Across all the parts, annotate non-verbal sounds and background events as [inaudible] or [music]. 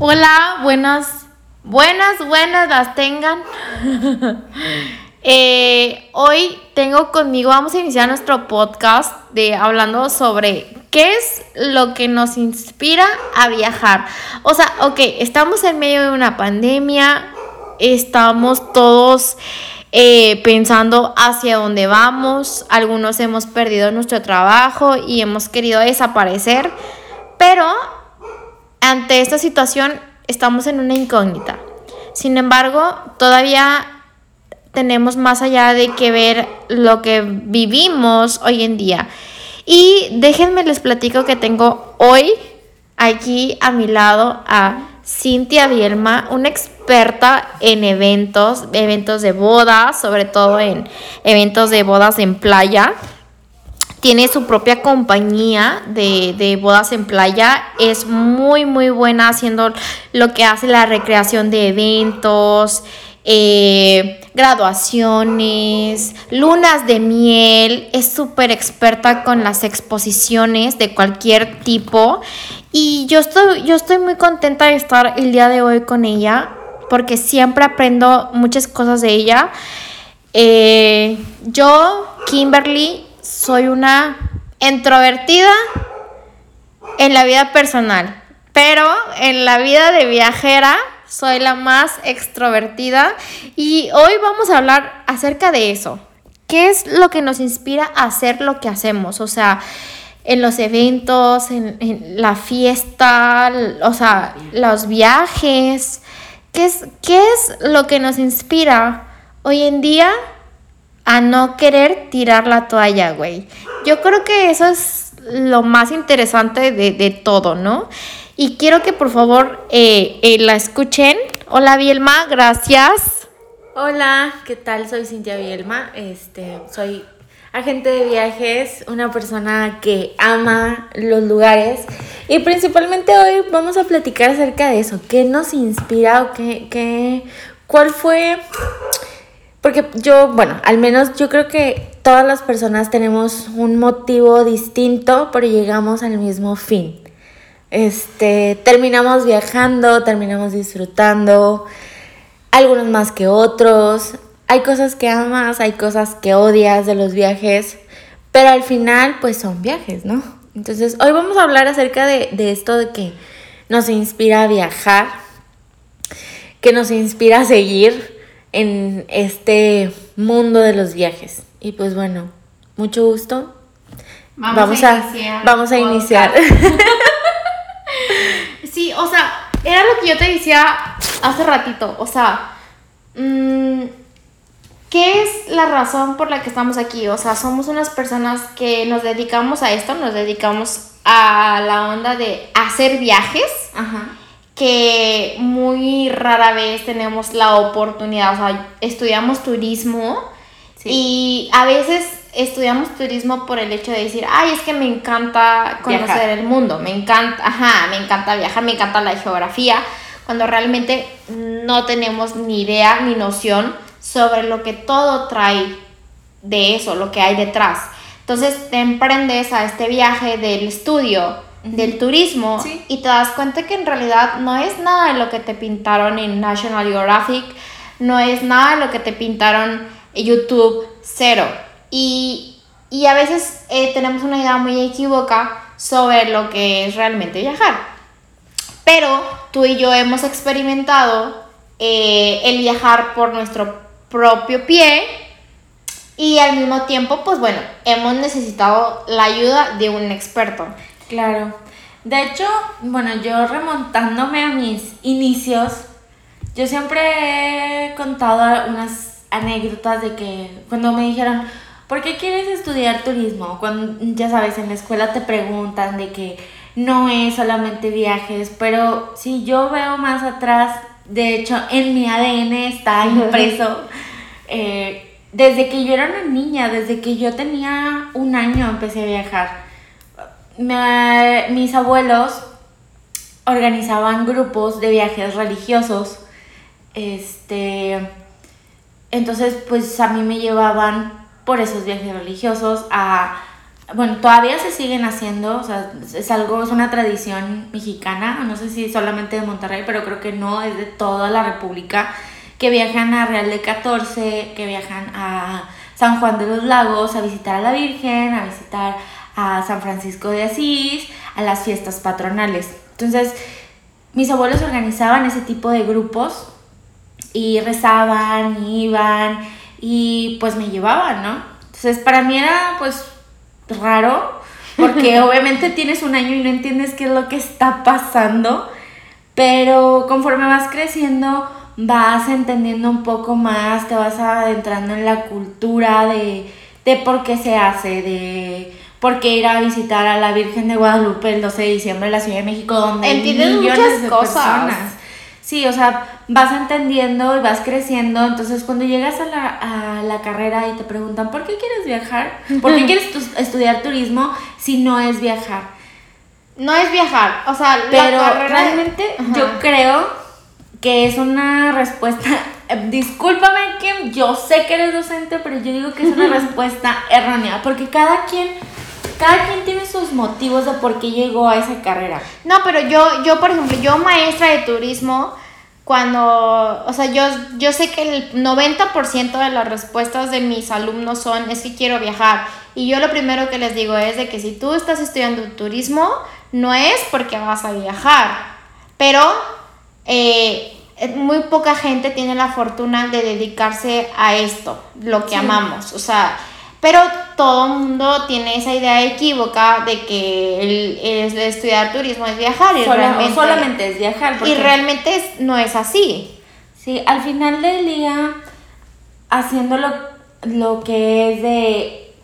Hola, buenas, buenas, buenas las tengan. [laughs] Eh, hoy tengo conmigo, vamos a iniciar nuestro podcast de hablando sobre qué es lo que nos inspira a viajar. O sea, ok, estamos en medio de una pandemia, estamos todos eh, pensando hacia dónde vamos, algunos hemos perdido nuestro trabajo y hemos querido desaparecer, pero ante esta situación estamos en una incógnita. Sin embargo, todavía tenemos más allá de que ver lo que vivimos hoy en día. Y déjenme les platico que tengo hoy aquí a mi lado a Cintia Bielma, una experta en eventos, eventos de bodas, sobre todo en eventos de bodas en playa tiene su propia compañía de, bodas en playa. Es muy, muy buena haciendo lo que hace la recreación de eventos, eh, graduaciones, lunas de miel. Es súper experta con las exposiciones de cualquier tipo. Y yo estoy, yo estoy muy contenta de estar el día de hoy con ella porque siempre aprendo muchas cosas de ella. Eh, yo, Kimberly, soy una introvertida en la vida personal, pero en la vida de viajera soy la más extrovertida y hoy vamos a hablar acerca de eso. ¿Qué es lo que nos inspira a hacer lo que hacemos? O sea, en los eventos, en, la fiesta, o sea, los viajes. ¿Qué es, ¿Qué es lo que nos inspira hoy en día a no querer tirar la toalla, güey. Yo creo que eso es lo más interesante de, todo, ¿no? Y quiero que por favor eh, eh, la escuchen. Hola Bielma, gracias. Hola, ¿qué tal? Soy Cintia Bielma, este, soy agente de viajes, una persona que ama los lugares y principalmente hoy vamos a platicar acerca de eso, qué nos inspira o qué, qué cuál fue porque yo, bueno, al menos yo creo que todas las personas tenemos un motivo distinto, pero llegamos al mismo fin. Este, terminamos viajando, terminamos disfrutando, algunos más que otros. Hay cosas que amas, hay cosas que odias de los viajes, pero al final pues son viajes, ¿no? Entonces, hoy vamos a hablar acerca de, de esto de que nos inspira a viajar, que nos inspira a seguir, en este mundo de los viajes. Y pues bueno, mucho gusto. Vamos, a, iniciar. Vamos a iniciar. [laughs] sí, o sea, era lo que yo te decía hace ratito. O sea, mm, ¿qué es la razón por la que estamos aquí? O sea, somos unas personas que nos dedicamos a esto, nos dedicamos a la onda de hacer viajes. Ajá que muy rara vez tenemos la oportunidad, o sea, estudiamos turismo y a veces estudiamos turismo por el hecho de decir, ay, es que me encanta conocer el mundo, me encanta, ajá, me encanta viajar, me encanta la geografía, cuando realmente no tenemos ni idea ni noción sobre lo que todo trae de eso, lo que hay detrás. Entonces te emprendes a este viaje del estudio del turismo y te das cuenta que en realidad no es nada de lo que te pintaron en National Geographic, no es nada de lo que te pintaron en YouTube, cero. Y, a veces eh, tenemos una idea muy equívoca sobre lo que es realmente viajar. Pero tú y yo hemos experimentado eh, el viajar por nuestro propio pie y al mismo tiempo, pues bueno, hemos necesitado la ayuda de un experto. Claro. De hecho, bueno, yo remontándome a mis inicios, yo siempre he contado unas anécdotas de que cuando me dijeron, ¿por qué quieres estudiar turismo? Cuando, ya sabes, en la escuela te preguntan de que no es solamente viajes, pero si yo veo más atrás, de hecho, en mi ADN está impreso. Eh, desde que yo era una niña, desde que yo tenía un año empecé a viajar mis abuelos organizaban grupos de viajes religiosos. Este, entonces, pues a mí me llevaban por esos viajes religiosos a, bueno, todavía se siguen haciendo, o sea, es algo, es una tradición mexicana, no sé si solamente de Monterrey, pero creo que no, es de toda la República, que viajan a Real de 14, que viajan a San Juan de los Lagos a visitar a la Virgen, a visitar a San Francisco de Asís, a las fiestas patronales. Entonces, mis abuelos organizaban ese tipo de grupos y rezaban, iban y pues me llevaban, ¿no? Entonces, para mí era pues raro, porque [laughs] obviamente tienes un año y no entiendes qué es lo que está pasando, pero conforme vas creciendo vas entendiendo un poco más, te vas adentrando en la cultura de, de por qué se hace, de por qué ir a visitar a la Virgen de Guadalupe el 12 de diciembre en la Ciudad de México, donde hay millones de cosas. personas. Sí, o sea, vas entendiendo y vas creciendo. Entonces, cuando llegas a la, a la carrera y te preguntan, ¿por qué quieres viajar? ¿Por qué [laughs] quieres estudiar turismo si no es viajar? No es viajar, o sea, pero realmente yo creo que es una respuesta. Discúlpame que yo sé que eres docente, pero yo digo que es una [laughs] respuesta errónea, porque cada quien cada quien tiene sus motivos de por qué llegó a esa carrera. No, pero yo, yo por ejemplo, yo maestra de turismo, cuando, o sea, yo, yo sé que el 90% de las respuestas de mis alumnos son, es que quiero viajar. Y yo lo primero que les digo es de que si tú estás estudiando turismo, no es porque vas a viajar, pero eh, muy poca gente tiene la fortuna de dedicarse a esto, lo que amamos. O sea, pero todo el mundo tiene esa idea equívoca de que el, estudiar turismo es viajar y realmente, solamente es viajar. Y realmente no es así. Sí, al final del día, haciendo lo, lo que es de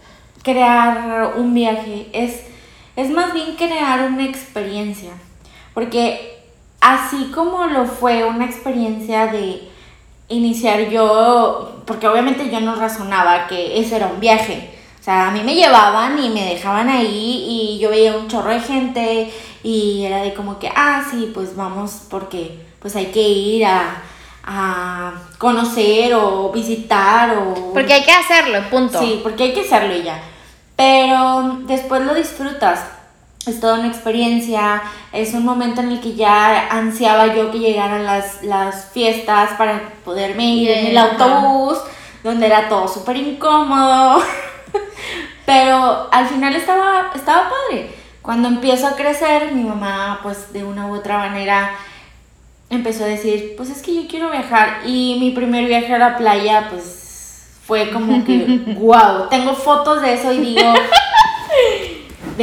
crear un viaje, es, es más bien crear una experiencia. Porque así como lo fue una experiencia de iniciar yo, porque obviamente yo no razonaba que eso era un viaje. O sea, a mí me llevaban y me dejaban ahí y yo veía un chorro de gente y era de como que, ah, sí, pues vamos porque pues hay que ir a, a conocer o visitar o... Porque hay que hacerlo, punto. Sí, porque hay que hacerlo y ya. Pero después lo disfrutas es toda una experiencia, es un momento en el que ya ansiaba yo que llegaran las, las fiestas para poderme ir en el autobús, donde era todo súper incómodo, [laughs] pero al final estaba, estaba padre. Cuando empiezo a crecer, mi mamá pues de una u otra manera empezó a decir, pues es que yo quiero viajar y mi primer viaje a la playa pues fue como que, [laughs] wow, tengo fotos de eso y digo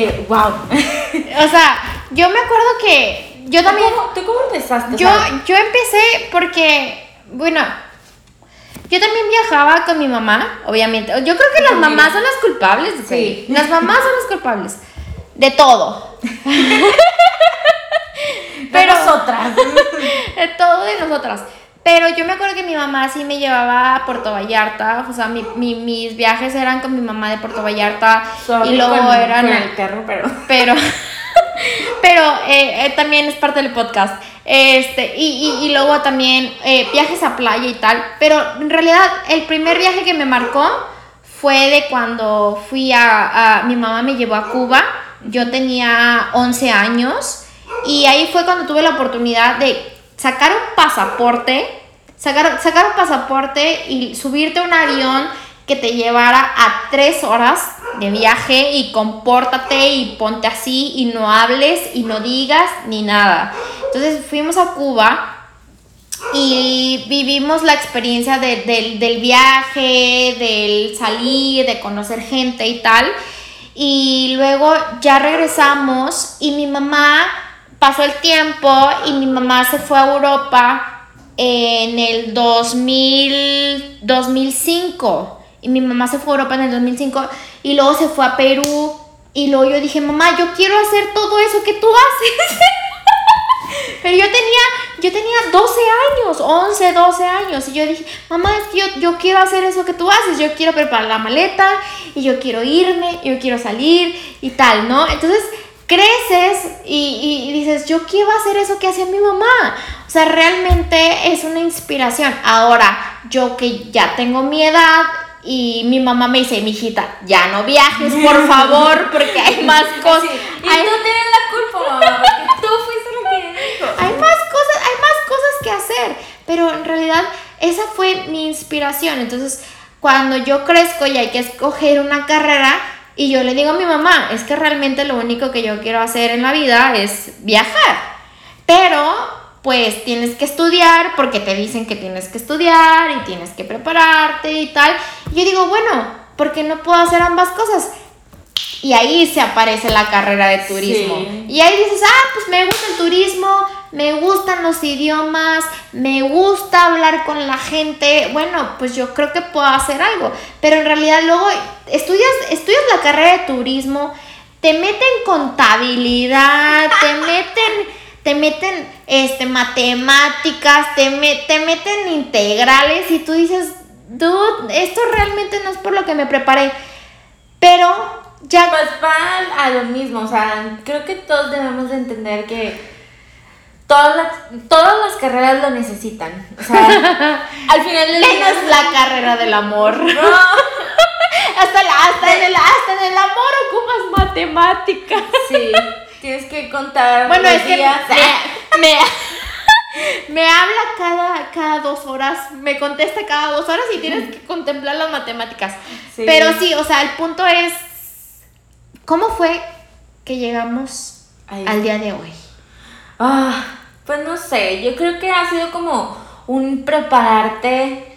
de wow. o sea, yo me acuerdo que yo también... ¿Tú cómo, empezaste? Yo, yo empecé porque, bueno, yo también viajaba con mi mamá, obviamente. Yo creo que las mamás son las culpables. Sí. Las mamás son las culpables. De todo. [laughs] Pero, de nosotras. [laughs] de todo de nosotras. Pero yo me acuerdo que mi mamá sí me llevaba a Puerto Vallarta, o sea, mi, mis viajes eran con mi mamá de Puerto Vallarta y luego eran... Con el perro, pero... [laughs] [laughs] Pero, pero eh, eh, también es parte del podcast. Este, y, y, luego también eh, viajes a playa y tal. Pero en realidad el primer viaje que me marcó fue de cuando fui a, a mi mamá me llevó a Cuba. Yo tenía 11 años y ahí fue cuando tuve la oportunidad de sacar un pasaporte, sacar, sacar un pasaporte y subirte a un avión que te llevara a tres horas de viaje y compórtate y ponte así y no hables y no digas ni nada. Entonces fuimos a Cuba y vivimos la experiencia del, del viaje, del salir, de conocer gente y tal. Y luego ya regresamos y mi mamá pasó el tiempo y mi mamá se fue a Europa en el 2000, 2005. Y mi mamá se fue a Europa en el 2005 y luego se fue a Perú. Y luego yo dije, mamá, yo quiero hacer todo eso que tú [laughs] haces. Pero yo tenía, yo tenía 12 años, 11, 12 años. Y yo dije, mamá, es que yo, yo quiero hacer eso que tú haces. Yo quiero preparar la maleta y yo quiero irme, yo quiero salir y tal, ¿no? Entonces creces y, dices, yo quiero hacer eso que hacía mi mamá. O sea, realmente es una inspiración. Ahora, yo que ya tengo mi edad, y mi mamá me dice, mijita, ya no viajes, por [laughs] favor, porque hay más cosas. Y hay, tú tienes la culpa, mamá, porque tú fuiste la que dijo. hay más cosas, hay más cosas que hacer. Pero en realidad esa fue mi inspiración. Entonces, cuando yo crezco y hay que escoger una carrera, y yo le digo a mi mamá, es que realmente lo único que yo quiero hacer en la vida es viajar. Pero, pues tienes que estudiar porque te dicen que tienes que estudiar y tienes que prepararte y tal. Y yo digo, bueno, ¿por qué no puedo hacer ambas cosas? Y ahí se aparece la carrera de turismo. Sí. Y ahí dices, ah, pues me gusta el turismo, me gustan los idiomas, me gusta hablar con la gente. Bueno, pues yo creo que puedo hacer algo. Pero en realidad luego estudias, estudias la carrera de turismo, te meten contabilidad, te [laughs] meten, te meten este, matemáticas, te, me- te meten integrales y tú dices, dude, esto realmente no es por lo que me preparé. Pero ya Pues va a lo mismo, o sea, creo que todos debemos de entender que todas las, todas las carreras lo necesitan. O sea, [laughs] al final del día... la carrera del amor. No, [laughs] Hasta, la, hasta, en el, hasta en el amor ocupas matemáticas. sí, tienes que contar Bueno, es que me, [laughs] me, me habla cada, cada dos horas, me contesta cada dos horas y tienes que contemplar las matemáticas. Sí. Pero sí, o sea, el punto es, ¿cómo fue que llegamos Ahí. al día de hoy? Ah, pues no sé, yo creo que ha sido como un prepararte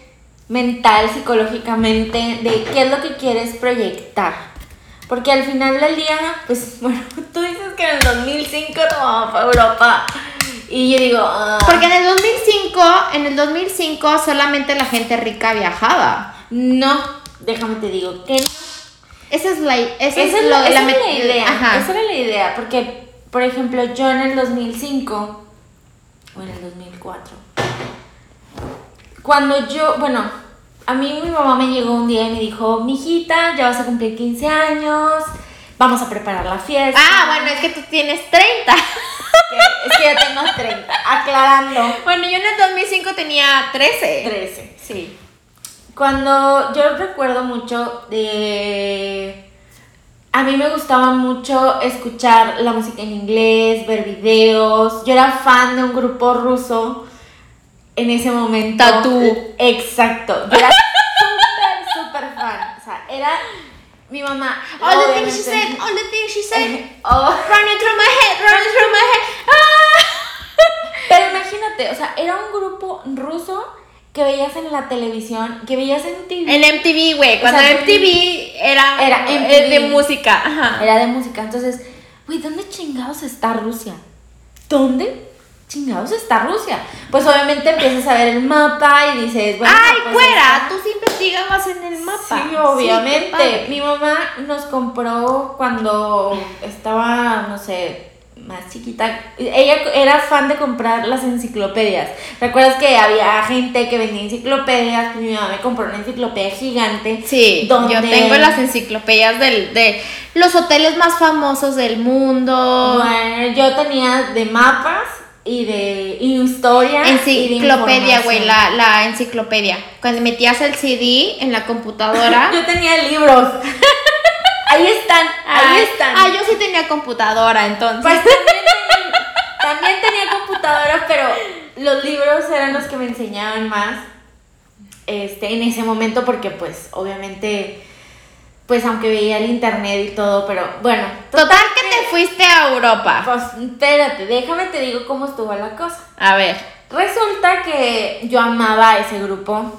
mental, psicológicamente, de qué es lo que quieres proyectar. Porque al final del día, pues [laughs] bueno, tú dices que en el 2005 nos vamos a Europa. Y yo digo, ah, Porque en el 2005, en el 2005 solamente la gente rica viajaba. no, déjame te digo que no. Esa es la, esa Esa es es lo- la, esa met- era la idea. Ajá. Esa era la idea. Porque, por ejemplo, yo en el 2005, o en el 2004, cuando yo, bueno, a mí mi mamá me llegó un día y me dijo, mijita, ya vas a cumplir 15 años, vamos a preparar la fiesta. Ah, bueno, es que tú tienes 30. [laughs] Que- es que ya tengo 30, aclarando. Bueno, yo en el 2005 tenía 13. 13. Sí. Cuando yo recuerdo mucho de... A mí me gustaba mucho escuchar la música en inglés, ver videos. Yo era fan de un grupo ruso en ese momento. Tatú. Exacto. Yo era súper, [laughs] súper fan. O sea, era mi mamá. All the things she said, all the things she said. [laughs] Oh. Running through my head, running through my head. Ah. [laughs] Pero imagínate, o sea, era un grupo ruso que veías en la televisión, que veías en TV. En MTV, güey. Cuando sea, MTV era, Era MTV. de música. Ajá. Era de música. Entonces, güey, ¿dónde chingados está Rusia? ¿Dónde chingados está Rusia? Pues obviamente empiezas a ver el mapa y dices, bueno, Ay, pues cuera, está- tú sí investigabas en el mapa. Sí, obviamente. Mi mamá nos compró cuando estaba, no sé, más chiquita. Ella era fan de comprar las enciclopedias. ¿Recuerdas que había gente que vendía enciclopedias? Pues mi mamá me compró una enciclopedia gigante. Sí, donde- yo tengo las enciclopedias del, de los hoteles más famosos del mundo. Bueno, yo tenía de mapas y de historia. y de Enciclopedia, güey, la, la enciclopedia. Cuando metías el CD en la computadora. [laughs] Yo tenía libros. [laughs] ahí están, ahí Ay, están. Ah, yo sí tenía computadora entonces. Pues también, [laughs] también tenía computadora, pero los libros eran los que me enseñaban más este, en ese momento porque pues obviamente, pues aunque veía el internet y todo, pero bueno. Total que te fuiste a Europa. Pues espérate, déjame te digo cómo estuvo la cosa. A ver. Resulta que yo amaba a ese grupo.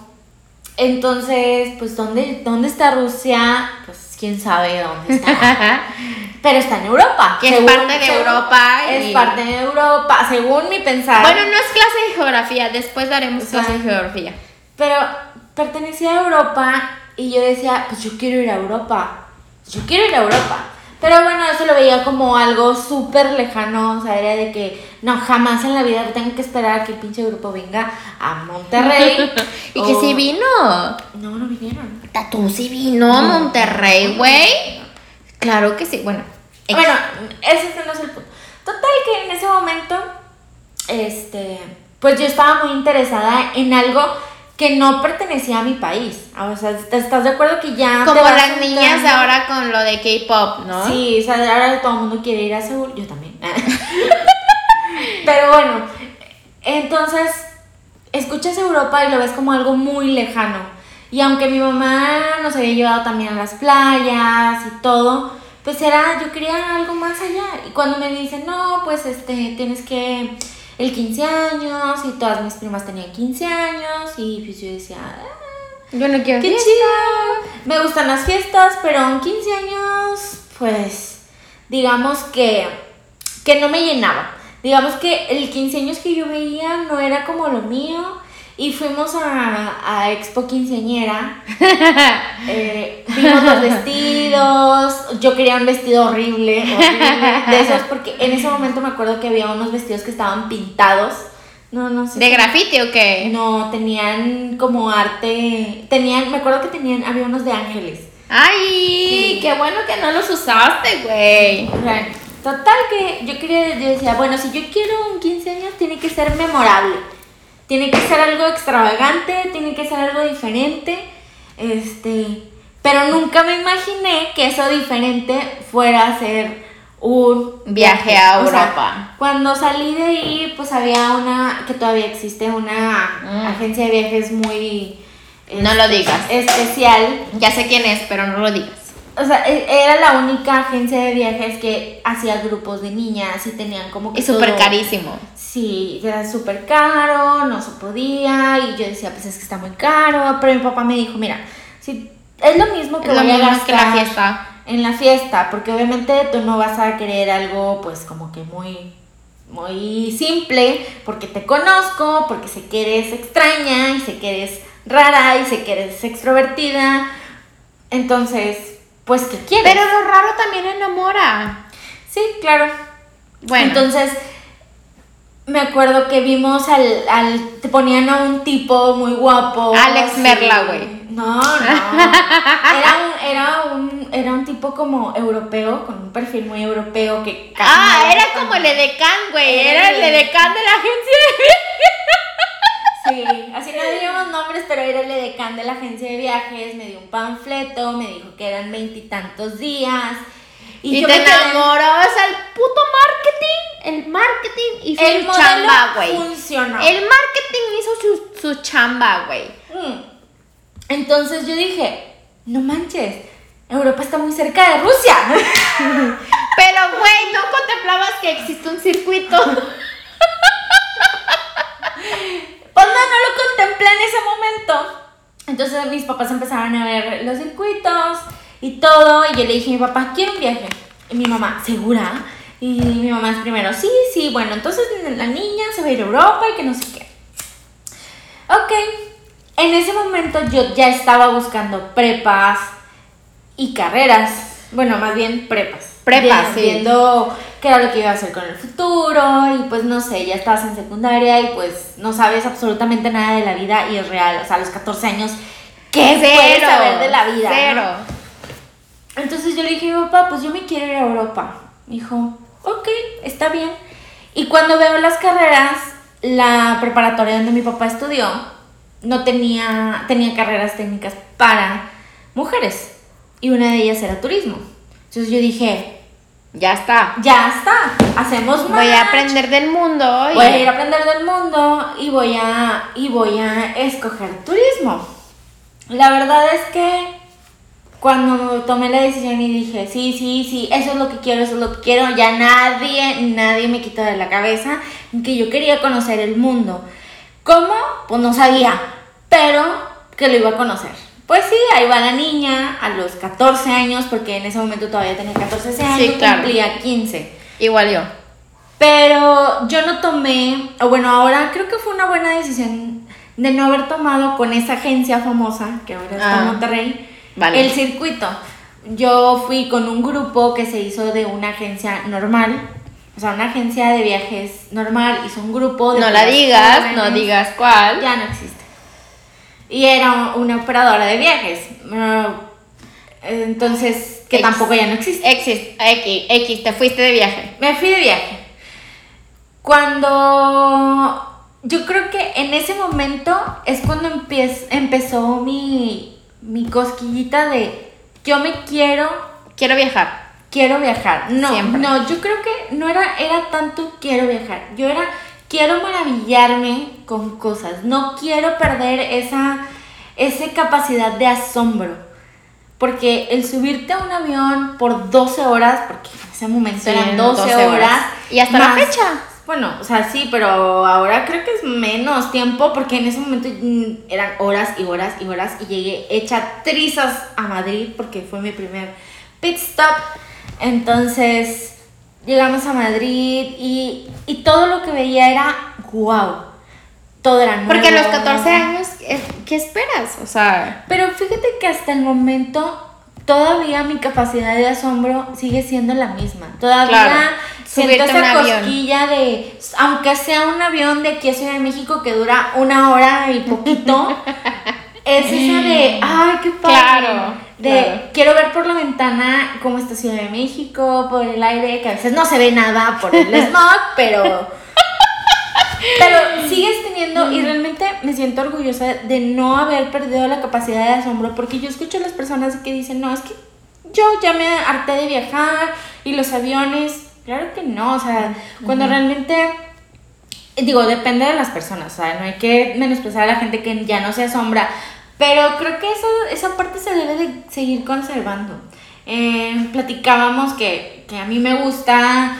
Entonces, pues, ¿dónde, ¿dónde está Rusia? Pues, quién sabe dónde está. [laughs] Pero está en Europa. Que es parte de Europa Es parte de Europa, según mi pensar. Bueno, no es clase de geografía, después daremos O sea, clase de geografía. Pero pertenecía a Europa y yo decía, pues yo quiero ir a Europa. Yo quiero ir a Europa. Pero bueno, eso lo veía como algo súper lejano, o sea, era de que no, jamás en la vida tengo que esperar a que el pinche grupo venga a Monterrey. [laughs] y que sí vino. No, no vinieron. Tatú sí vino a Monterrey, güey. Claro que sí. Bueno. Bueno, ese no es el punto. Total que en ese momento, este, pues yo estaba muy interesada en algo que no pertenecía a mi país. O sea, ¿estás de acuerdo que ya... Como las niñas ahora con lo de K-pop, ¿no? Sí, o sea, ahora todo el mundo quiere ir a Seúl, yo también. [laughs] Pero bueno, entonces escuchas Europa y lo ves como algo muy lejano. Y aunque mi mamá nos había llevado también a las playas y todo, pues era, yo quería algo más allá. Y cuando me dicen, no, pues este, tienes que el 15 años y todas mis primas tenían 15 años y pues yo decía, ah, yo no quiero qué chido. Me gustan las fiestas, pero en 15 años, pues digamos que, que no me llenaba. Digamos que el 15 años que yo veía no era como lo mío. Y fuimos a, a Expo Quinceañera. [laughs] eh, vimos los vestidos. Yo quería un vestido horrible, horrible. De esos, porque en ese momento me acuerdo que había unos vestidos que estaban pintados. No, no sé. ¿De grafiti o qué? No, tenían como arte. Tenían, me acuerdo que tenían, había unos de ángeles. ¡Ay! ¡Qué bueno que no los usaste, güey! Total que yo quería, yo decía, bueno, si yo quiero un 15 años, tiene que ser memorable. Tiene que ser algo extravagante, tiene que ser algo diferente. Este, pero nunca me imaginé que eso diferente fuera a ser un viaje a Europa. cuando salí de ahí, pues había una, que todavía existe, una mm. agencia de viajes muy... no lo digas. Especial. Ya sé quién es, pero no lo digas o sea, e, era la única agencia de viajes que hacía grupos de niñas y tenían como que. Es súper carísimo. Sí, era súper caro, no se podía. Y yo decía, pues es que está muy caro. Pero mi papá me dijo, mira, si es lo mismo que voy a gastar que la fiesta. En la fiesta, porque obviamente tú no vas a querer algo, pues como que muy. Muy simple, porque te conozco, porque sé que eres extraña y sé que eres rara y sé que eres extrovertida. Entonces, pues que quiere. Pero lo raro también enamora. Sí, claro. Bueno. Entonces, me acuerdo que vimos al, al te ponían a un tipo muy guapo. Alex Merla, güey. No, no. [laughs] Era un, era un, era un tipo como europeo, con un perfil muy europeo que Ah, era como el edecán, güey. Era, el edecán de la agencia Sí, así no digamos nombres, pero era el edecán de la agencia de viajes, me dio un panfleto, me dijo que eran veintitantos días. Y, te enamorabas al puto marketing. El marketing hizo el su chamba, güey. Funcionó. El marketing hizo su, chamba, güey. Mm. Entonces yo dije, no manches, Europa está muy cerca de Rusia. [laughs] Pero, güey, no contemplabas que existe un circuito. [laughs] Pues no, no lo contemplé en ese momento. Entonces mis papás empezaron a ver los circuitos y todo. Y yo le dije a mi papá, quiero un viaje. Y mi mamá, ¿segura? Y mi mamá es primero, sí, sí, bueno, entonces la niña se va a ir a Europa y que no sé qué. Ok, en ese momento yo ya estaba buscando prepas y carreras. Bueno, más bien prepas. Prepas, Viendo qué era lo que iba a hacer con el futuro y pues no sé, ya estabas en secundaria y pues no sabes absolutamente nada de la vida y es real, o sea, a los 14 años, ¿qué Cero. puedes saber de la vida? Cero. Entonces yo le dije, papá, pues yo me quiero ir a Europa. Me dijo, ok, está bien. Y cuando veo las carreras, la preparatoria donde mi papá estudió no tenía, tenía carreras técnicas para mujeres y una de ellas era turismo. Entonces yo dije, ya está. Ya está. Hacemos más. Voy a aprender del mundo. Voy a ir a aprender del mundo y voy a y voy a escoger turismo. La verdad es que cuando tomé la decisión y dije, sí, sí, sí, eso es lo que quiero, eso es lo que quiero, ya nadie, nadie me quitó de la cabeza que yo quería conocer el mundo. ¿Cómo? Pues no sabía, pero que lo iba a conocer. Pues sí, ahí va la niña a los 14 años, porque en ese momento todavía tenía 14 años, sí, cumplía 15. Igual yo. Pero yo no tomé, o bueno, ahora creo que fue una buena decisión de no haber tomado con esa agencia famosa, que ahora está en ah, El circuito. Yo fui con un grupo que se hizo de una agencia normal, o sea, una agencia de viajes normal, hizo un grupo de... No la digas, no digas cuál. Ya no existe y era una operadora de viajes. Entonces, que tampoco ya no existe. Existe, X, X, te fuiste de viaje. Me fui de viaje. Cuando yo creo que en ese momento es cuando empiez- empezó mi, mi cosquillita de yo me quiero, Quiero viajar. quiero viajar. No, Siempre. no, yo creo que no era, era tanto quiero viajar. Yo era quiero maravillarme con cosas. No quiero perder esa, esa capacidad de asombro. Porque el subirte a un avión por 12 horas, porque en ese momento Sí, eran 12, 12 horas. horas. Y hasta la fecha. Bueno, o sea, sí, pero ahora creo que es menos tiempo porque en ese momento mm, eran horas y horas y horas y llegué hecha trizas a Madrid porque fue mi primer pit stop. Entonces llegamos a Madrid y, y todo lo que veía era wow. Todo era nuevo. Porque a los 14 años, eh, ¿qué esperas? O sea, Pero fíjate que hasta el momento todavía mi capacidad de asombro sigue siendo la misma. Todavía Claro. siento esa avión. cosquilla de, aunque sea un avión de aquí a Ciudad de México que dura una hora y poquito, [laughs] es esa de, ay, qué padre. Claro, De claro. quiero ver por la ventana cómo está Ciudad de México, por el aire, que a veces no se ve nada por el [laughs] smog, pero pero [laughs] sigues teniendo, y realmente me siento orgullosa de no haber perdido la capacidad de asombro, porque yo escucho a las personas que dicen, no, es que yo ya me harté de viajar y los aviones. Claro que no, o sea, cuando realmente, digo, depende de las personas, o sea, no hay que menospreciar a la gente que ya no se asombra, pero creo que esa, esa parte se debe de seguir conservando. Eh, platicábamos que, que a mí me gusta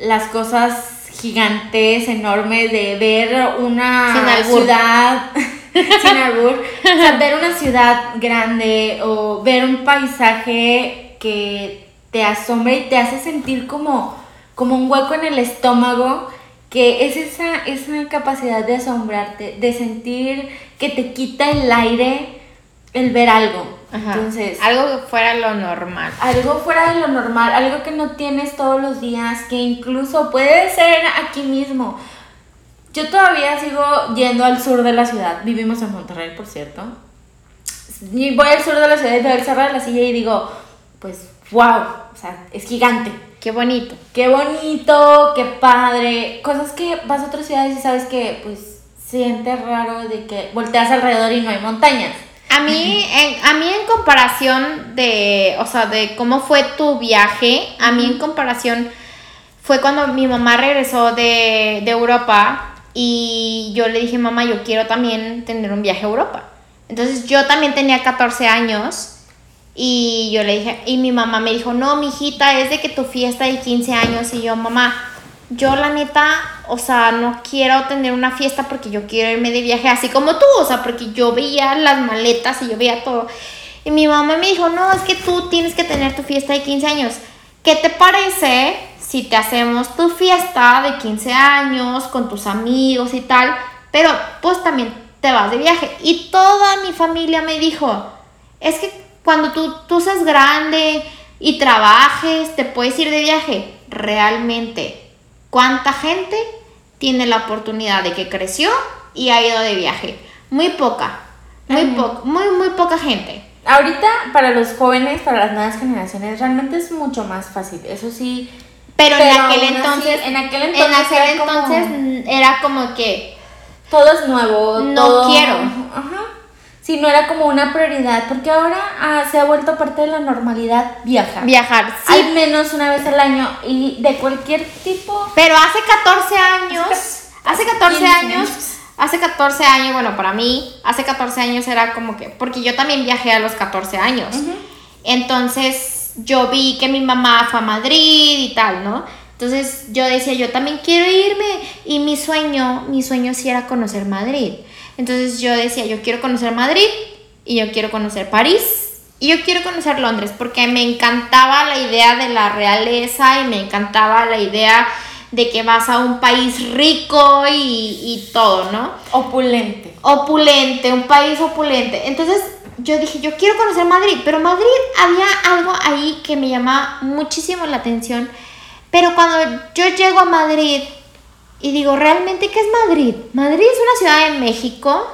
las cosas gigantes, enormes, de ver una Sin albur. ciudad, [laughs] sin albur, o sea, ver una ciudad grande o ver un paisaje que te asombra y te hace sentir como, como un hueco en el estómago, que es esa, esa capacidad de asombrarte, de sentir que te quita el aire el ver algo. Ajá, Entonces, algo que fuera lo normal. algo fuera de lo normal, algo que no tienes todos los días, que incluso puede ser aquí mismo. Yo todavía sigo yendo al sur de la ciudad. Vivimos en Monterrey, por cierto. Y voy al sur de la ciudad y veo el cerro de la silla y digo, pues, wow, o sea, es gigante. Qué bonito. Qué bonito, qué padre. Cosas que vas a otras ciudades y sabes que, pues, sientes raro de que volteas alrededor y no hay montañas. A mí, en, a mí en comparación de, o sea, de cómo fue tu viaje, a mí en comparación fue cuando mi mamá regresó de, de Europa y yo le dije, mamá, yo quiero también tener un viaje a Europa. Entonces yo también tenía 14 años y yo le dije, y mi mamá me dijo, no, mijita, es de que tu fiesta de 15 años y yo, mamá, yo la neta, o sea, no quiero tener una fiesta porque yo quiero irme de viaje así como tú, o sea, porque yo veía las maletas y yo veía todo. Y mi mamá me dijo, no, es que tú tienes que tener tu fiesta de 15 años. ¿Qué te parece si te hacemos tu fiesta de 15 años con tus amigos y tal? Pero pues también te vas de viaje. Y toda mi familia me dijo, es que cuando tú, tú seas grande y trabajes, te puedes ir de viaje. Realmente, ¿cuánta gente tiene la oportunidad de que creció y ha ido de viaje? Muy poca, muy, po- muy, muy poca gente. Ahorita, para los jóvenes, para las nuevas generaciones, realmente es mucho más fácil. Eso sí. Pero, en Pero aquel aún así, entonces, en aquel en entonces aquel era como- entonces era como que Todo es nuevo. No todo- quiero. Ajá. Sí, no era como una prioridad. Porque ahora ah, se ha vuelto parte de la normalidad viajar. viajar, sí, Al menos una vez al año. Y de cualquier tipo. Pero hace 14 años, Hace hace 14 15 años, hace 14 años, bueno, para mí, hace 14 años era como que, porque yo también viajé a los 14 años. Entonces yo vi que mi mamá fue a Madrid y tal, ¿no? Entonces yo decía, yo también quiero irme y mi sueño, mi sueño sí era conocer Madrid. Entonces yo decía, yo quiero conocer Madrid y yo quiero conocer París y yo quiero conocer Londres porque me encantaba la idea de la realeza y me encantaba la idea de que vas a un país rico y, y todo, ¿no? Opulente. opulente, un país opulente. Entonces yo dije, yo quiero conocer Madrid, pero Madrid había algo ahí que me llama muchísimo la atención. Pero cuando yo llego a Madrid y digo, ¿realmente qué es Madrid? Madrid es una ciudad de México.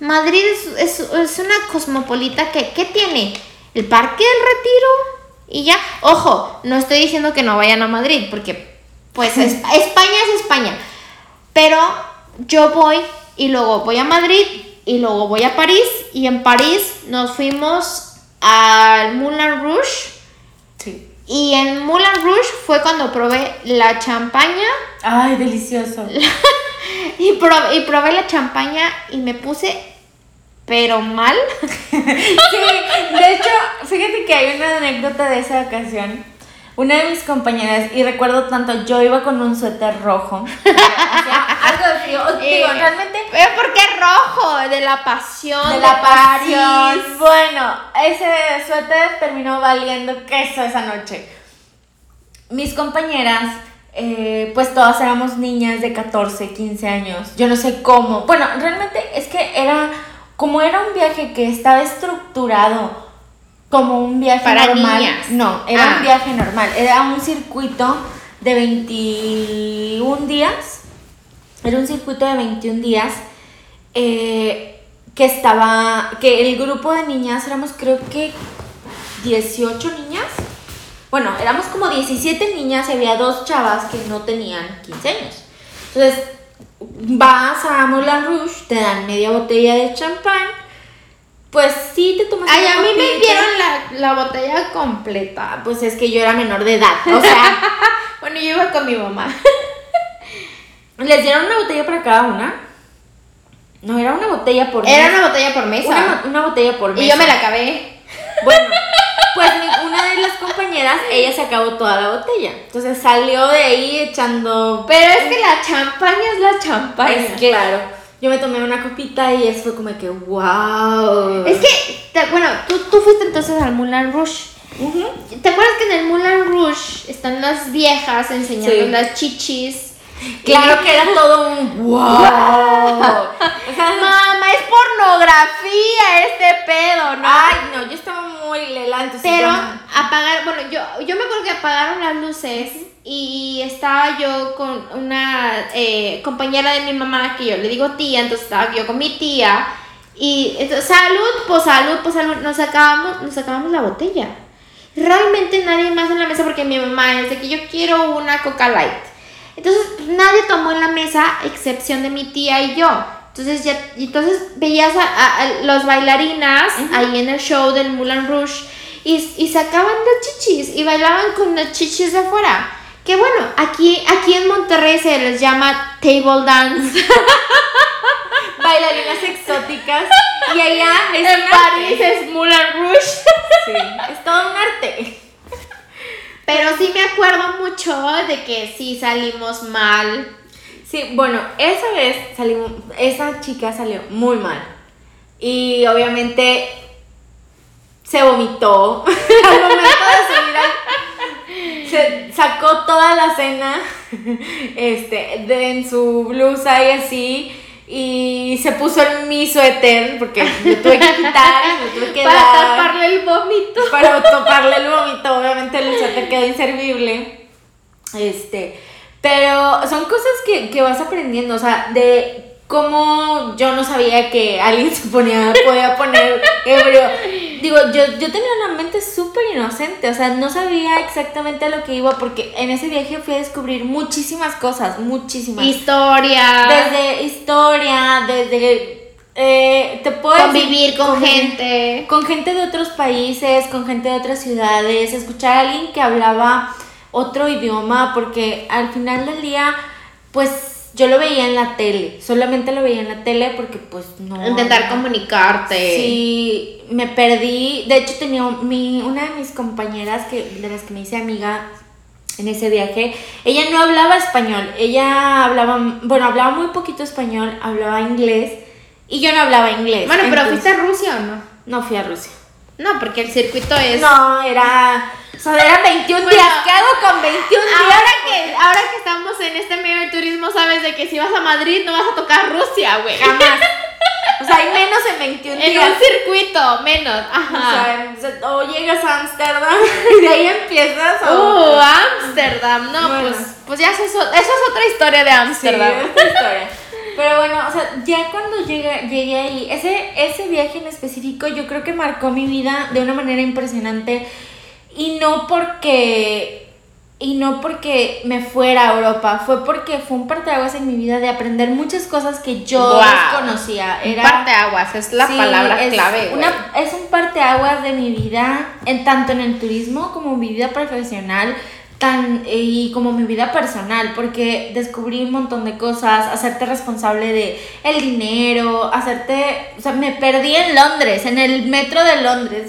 Madrid es, es- es una cosmopolita que, ¿qué tiene? El Parque del Retiro y ya. Ojo, no estoy diciendo que no vayan a Madrid, porque pues es- [laughs] España es España. Pero yo voy y luego voy a Madrid y luego voy a París y en París nos fuimos al Moulin Rouge. Y en Moulin Rouge fue cuando probé la champaña Ay, delicioso. [laughs] y probé, y probé la champaña y me puse pero mal. [laughs] Sí, de hecho, fíjate que hay una anécdota de esa ocasión. Una de mis compañeras, y recuerdo tanto, yo iba con un suéter rojo. [laughs] algo de frío. [laughs] Digo, Eh, realmente ¿Pero por qué rojo? De la pasión. de la pasión. Bueno, ese suéter terminó valiendo queso esa noche. Mis compañeras, eh, pues todas éramos niñas de 14, 15 años. Yo no sé cómo. Bueno, realmente es que era, como era un viaje que estaba estructurado como un viaje Para normal. niñas. No, era Ah. un viaje normal. Era un circuito de 21 días. Era un circuito de 21 días eh, que estaba, que el grupo de niñas éramos creo que 18 niñas. Bueno, éramos como 17 niñas y había dos chavas que no tenían 15 años. Entonces, vas a Moulin Rouge, te dan media botella de champán. Pues sí, te tomas Ay, a mí me dieron la, la botella completa. Ah, Pues es que yo era menor de edad, o sea, [laughs] Bueno, yo iba con mi mamá. [laughs] les dieron una botella para cada una. No, era una botella por Era mesa. una botella por mesa. Una, una botella por mesa. y yo me la acabé. [laughs] Bueno, pues una de las compañeras, ella se acabó toda la botella. Entonces salió de ahí echando. Pero es que la champaña es la champaña. Es claro. Yo me tomé una copita y eso fue como que, wow. Es que, te- bueno, tú, tú fuiste entonces al Moulin Rouge. ¿Te acuerdas que en el Moulin Rouge están las viejas enseñando Sí. las chichis? Claro que era todo un wow. O sea, Mamá, es pornografía este pedo, ¿no? ay, no, yo estaba muy lela, entonces Pero apagar, bueno, yo, yo me acuerdo que apagaron las luces y estaba yo con una eh, compañera de mi mamá que yo le digo tía, entonces estaba yo con mi tía y entonces, salud, pues salud, pues salud, nos acabamos, nos acabamos la botella. Realmente nadie más en la mesa porque mi mamá es de que yo quiero una Coca Light. Entonces nadie tomó en la mesa excepción de mi tía y yo. Entonces ya, entonces veías a, a- a los bailarinas ahí en el show del Moulin Rouge y, y sacaban las chichis y bailaban con las chichis de afuera. Que bueno, aquí, aquí en Monterrey se les llama table dance. [laughs] bailarinas exóticas y allá [laughs] es en París arte. es Moulin Rouge. Sí, es todo un arte. Pero sí me acuerdo mucho de que sí salimos mal. Sí, bueno, esa vez salimos, esa chica salió muy mal. Y obviamente se vomitó [laughs] al momento de subir al- Se sacó toda la cena [laughs] este, de, en su blusa y así. Y se puso en mi suéter porque lo tuve que quitar tuve que para dar taparle el vómito. para taparle el vómito, obviamente el suéter quedó inservible. Este, pero son cosas que, que vas aprendiendo, o sea, de cómo yo no sabía que alguien se ponía, podía poner ebrio. Digo, yo, yo tenía una mente súper inocente, o sea, no sabía exactamente a lo que iba porque en ese viaje fui a descubrir muchísimas cosas, muchísimas. Historia. desde historia, desde... eh, te puedo decir- convivir con gente. con gente de otros países, con gente de otras ciudades, escuchar a alguien que hablaba otro idioma, porque al final del día, pues yo lo veía en la tele, solamente lo veía en la tele porque pues no... Intentar comunicarte. Sí, me perdí, de hecho tenía mi, una de mis compañeras que, de las que me hice amiga en ese viaje, ella no hablaba español, ella hablaba, bueno, hablaba muy poquito español, hablaba inglés y yo no hablaba inglés. Bueno, pero entonces- fuiste a Rusia o no? no fui a Rusia. No, porque el circuito es. No, era. O sea, eran 21 Bueno, días. ¿Qué hago con 21 días? Ahora que, ahora que estamos en este medio del turismo, sabes de que si vas a Madrid no vas a tocar Rusia, güey. Jamás. [laughs] O sea, hay menos en 21 En días. un circuito, menos. O Ajá. sea, o llegas a Ámsterdam [laughs] y de ahí empiezas a. Uh, Ámsterdam. No, Bueno. pues, pues ya eso, es o- eso es otra historia de Sí, Ámsterdam. esta historia. Pero bueno, o sea, ya cuando llegué, llegué ahí, ese, ese viaje en específico yo creo que marcó mi vida de una manera impresionante. Y no porque y no porque me fuera a Europa, fue porque fue un parteaguas en mi vida de aprender muchas cosas que yo Wow. desconocía. Era Parteaguas, es la Sí, palabra es clave, güey. una- es un parteaguas de mi vida, en tanto en el turismo como mi vida profesional, tan eh, y como mi vida personal, porque descubrí un montón de cosas, hacerte responsable de el dinero, hacerte, o sea, me perdí en Londres, en el metro de Londres.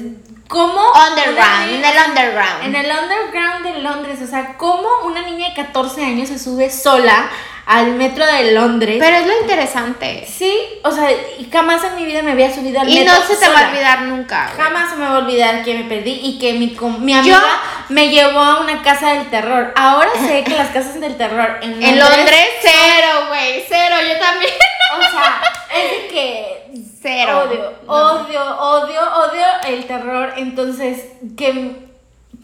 ¿Cómo? Underground, en el underground. en el underground de Londres, o sea, ¿cómo una niña de 14 años se sube sola al metro de Londres? Pero es lo interesante. Sí, o sea, y jamás en mi vida me había subido al Y metro no se te va a olvidar nunca. güey. Jamás se me va a olvidar que me perdí y que mi, mi amiga me llevó a una casa del terror. Ahora sé que las casas del terror en, [laughs] En Londres, cero, güey. Cero, yo también. O sea, es de que [laughs] Cero. odio, No. odio, odio, odio el terror. Entonces, que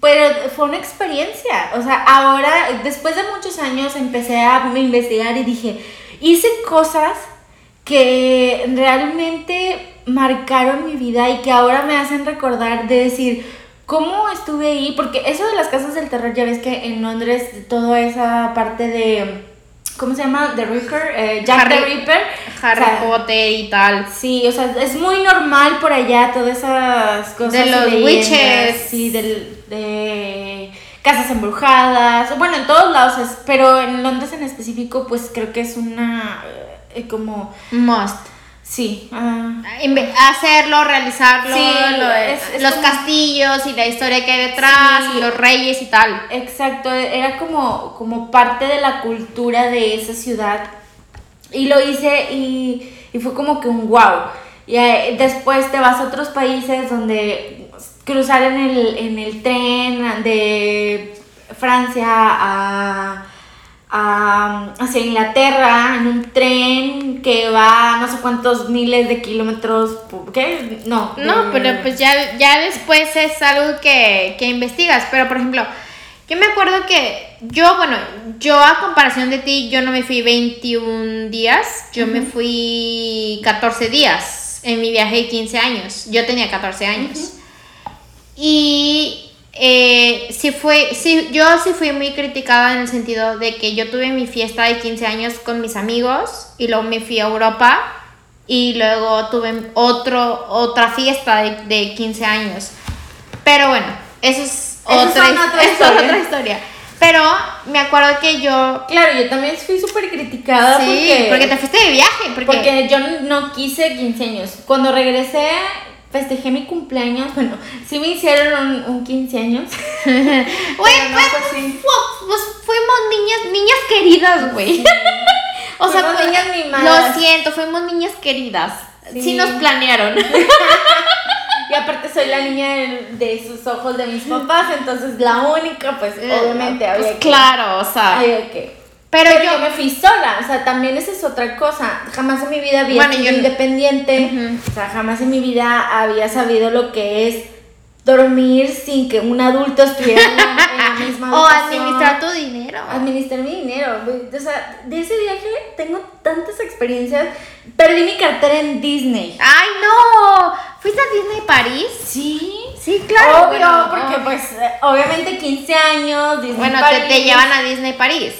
pero fue una experiencia. O sea, ahora, después de muchos años, empecé a investigar y dije, hice cosas que realmente marcaron mi vida y que ahora me hacen recordar de decir, ¿cómo estuve ahí? Porque eso de las casas del terror, ya ves que en Londres toda esa parte de, ¿cómo se llama? The Ripper, eh, Jack the Harry- Ripper. Harry O sea, Potter y tal. Sí, o sea, es muy normal por allá todas esas cosas. De los leyendas, witches. Sí, del, de casas embrujadas. Bueno, en todos lados, es- pero en Londres en específico, pues creo que es una. eh, como. Must. Sí. ah, Inve- Hacerlo, realizarlo, Sí, lo de- es- es los como- castillos y la historia que hay detrás, Sí. y los reyes y tal. Exacto, era como, como parte de la cultura de esa ciudad. Y lo hice y, y fue como que un wow. Y eh, después te vas a otros países donde cruzar en el, en el tren de Francia a, a- hacia Inglaterra en un tren que va no sé cuántos miles de kilómetros. ¿Qué? No. No, pero pues ya, ya después es algo que, que investigas. Pero por ejemplo, yo me acuerdo que yo, bueno, yo a comparación de ti, yo no me fui 21 días, yo me fui 14 días en mi viaje de 15 años. Yo tenía 14 años. Y eh, sí fue, sí, yo sí fui muy criticada en el sentido de que yo tuve mi fiesta de 15 años con mis amigos y luego me fui a Europa y luego tuve otro, otra fiesta de, de 15 años. Pero bueno, eso es otra, son otra [laughs] es historia. otra historia. Pero me acuerdo que yo... Claro, yo también fui súper criticada Sí, porque, porque te fuiste de viaje. Porque, porque yo no quise 15 años. Cuando regresé, festejé mi cumpleaños. [laughs] Bueno, sí me hicieron un, un 15 años. [laughs] Güey, no así. fu- pues fuimos niñas, niñas queridas, güey. [laughs] o sea, Fuimos niñas mimadas. Lo siento, fuimos niñas queridas. Sí, Sí. nos planearon. Y aparte soy la niña de, de sus ojos de mis papás, entonces la única, pues obviamente Pues había que... claro, o sea. había que- pero, Pero yo, me fui sola, o sea, también esa es otra cosa. Jamás en mi vida había Bueno, sido no- independiente, o sea, jamás en mi vida había sabido lo que es dormir sin que un adulto estuviera en la, [laughs] misma o administrar tu dinero. Administrar mi dinero. O sea, de ese viaje tengo tantas experiencias. Perdí mi cartera en Disney. Ay, no. ¿Fuiste a Disney París? Sí. Sí, claro. Obvio, bueno, porque pues obviamente 15 años, Disney Bueno, te, París. te llevan a Disney París.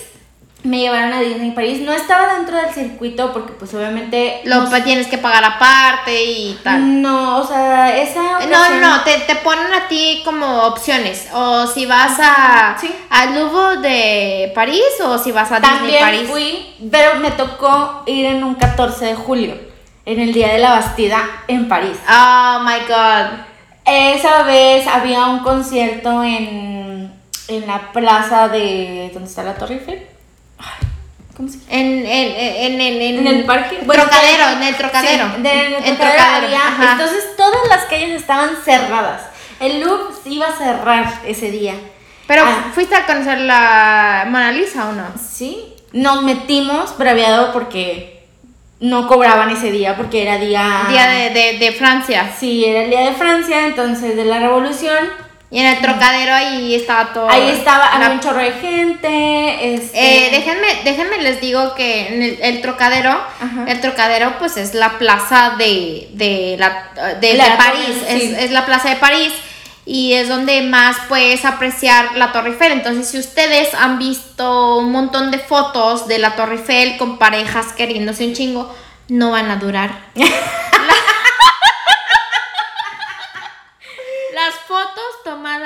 Me llevaron a Disney París. No estaba dentro del circuito porque pues obviamente... Lo no pues, tienes que pagar aparte y tal. No, o sea, esa. No, ocasión- no, no, te, te ponen a ti como opciones. O si vas a Sí. al Louvre de París o si vas a Disney También París. fui, pero me tocó ir en un 14 de julio, en el día de la Bastida en París. Oh my god. Esa vez había un concierto en, en la plaza de. ¿Dónde está la Torre Eiffel? ¿Cómo se llama? En, en, en, en, En el parque. Bueno, trocadero, en el trocadero. sí, de- en el En trocadero Trocadero, había- ajá. Entonces todas las calles estaban cerradas. El Louvre se iba a cerrar ese día. Pero Ah. fuiste a conocer la Mona Lisa o no? Sí. Nos metimos braviado porque no cobraban ese día, porque era día. Día de, de, de Francia. Sí, era el día de Francia, entonces de la revolución. Y en el trocadero ahí estaba todo. Ahí estaba, había la- un chorro de gente. Este, Eh, déjenme, déjenme les digo que en el, el trocadero, Ajá. el trocadero pues es la plaza de, de, la, de, La de Torre, París, sí. es, es la plaza de París y es donde más puedes apreciar la Torre Eiffel. Entonces, si ustedes han visto un montón de fotos de la Torre Eiffel con parejas queriéndose un chingo, no van a durar. Las [laughs]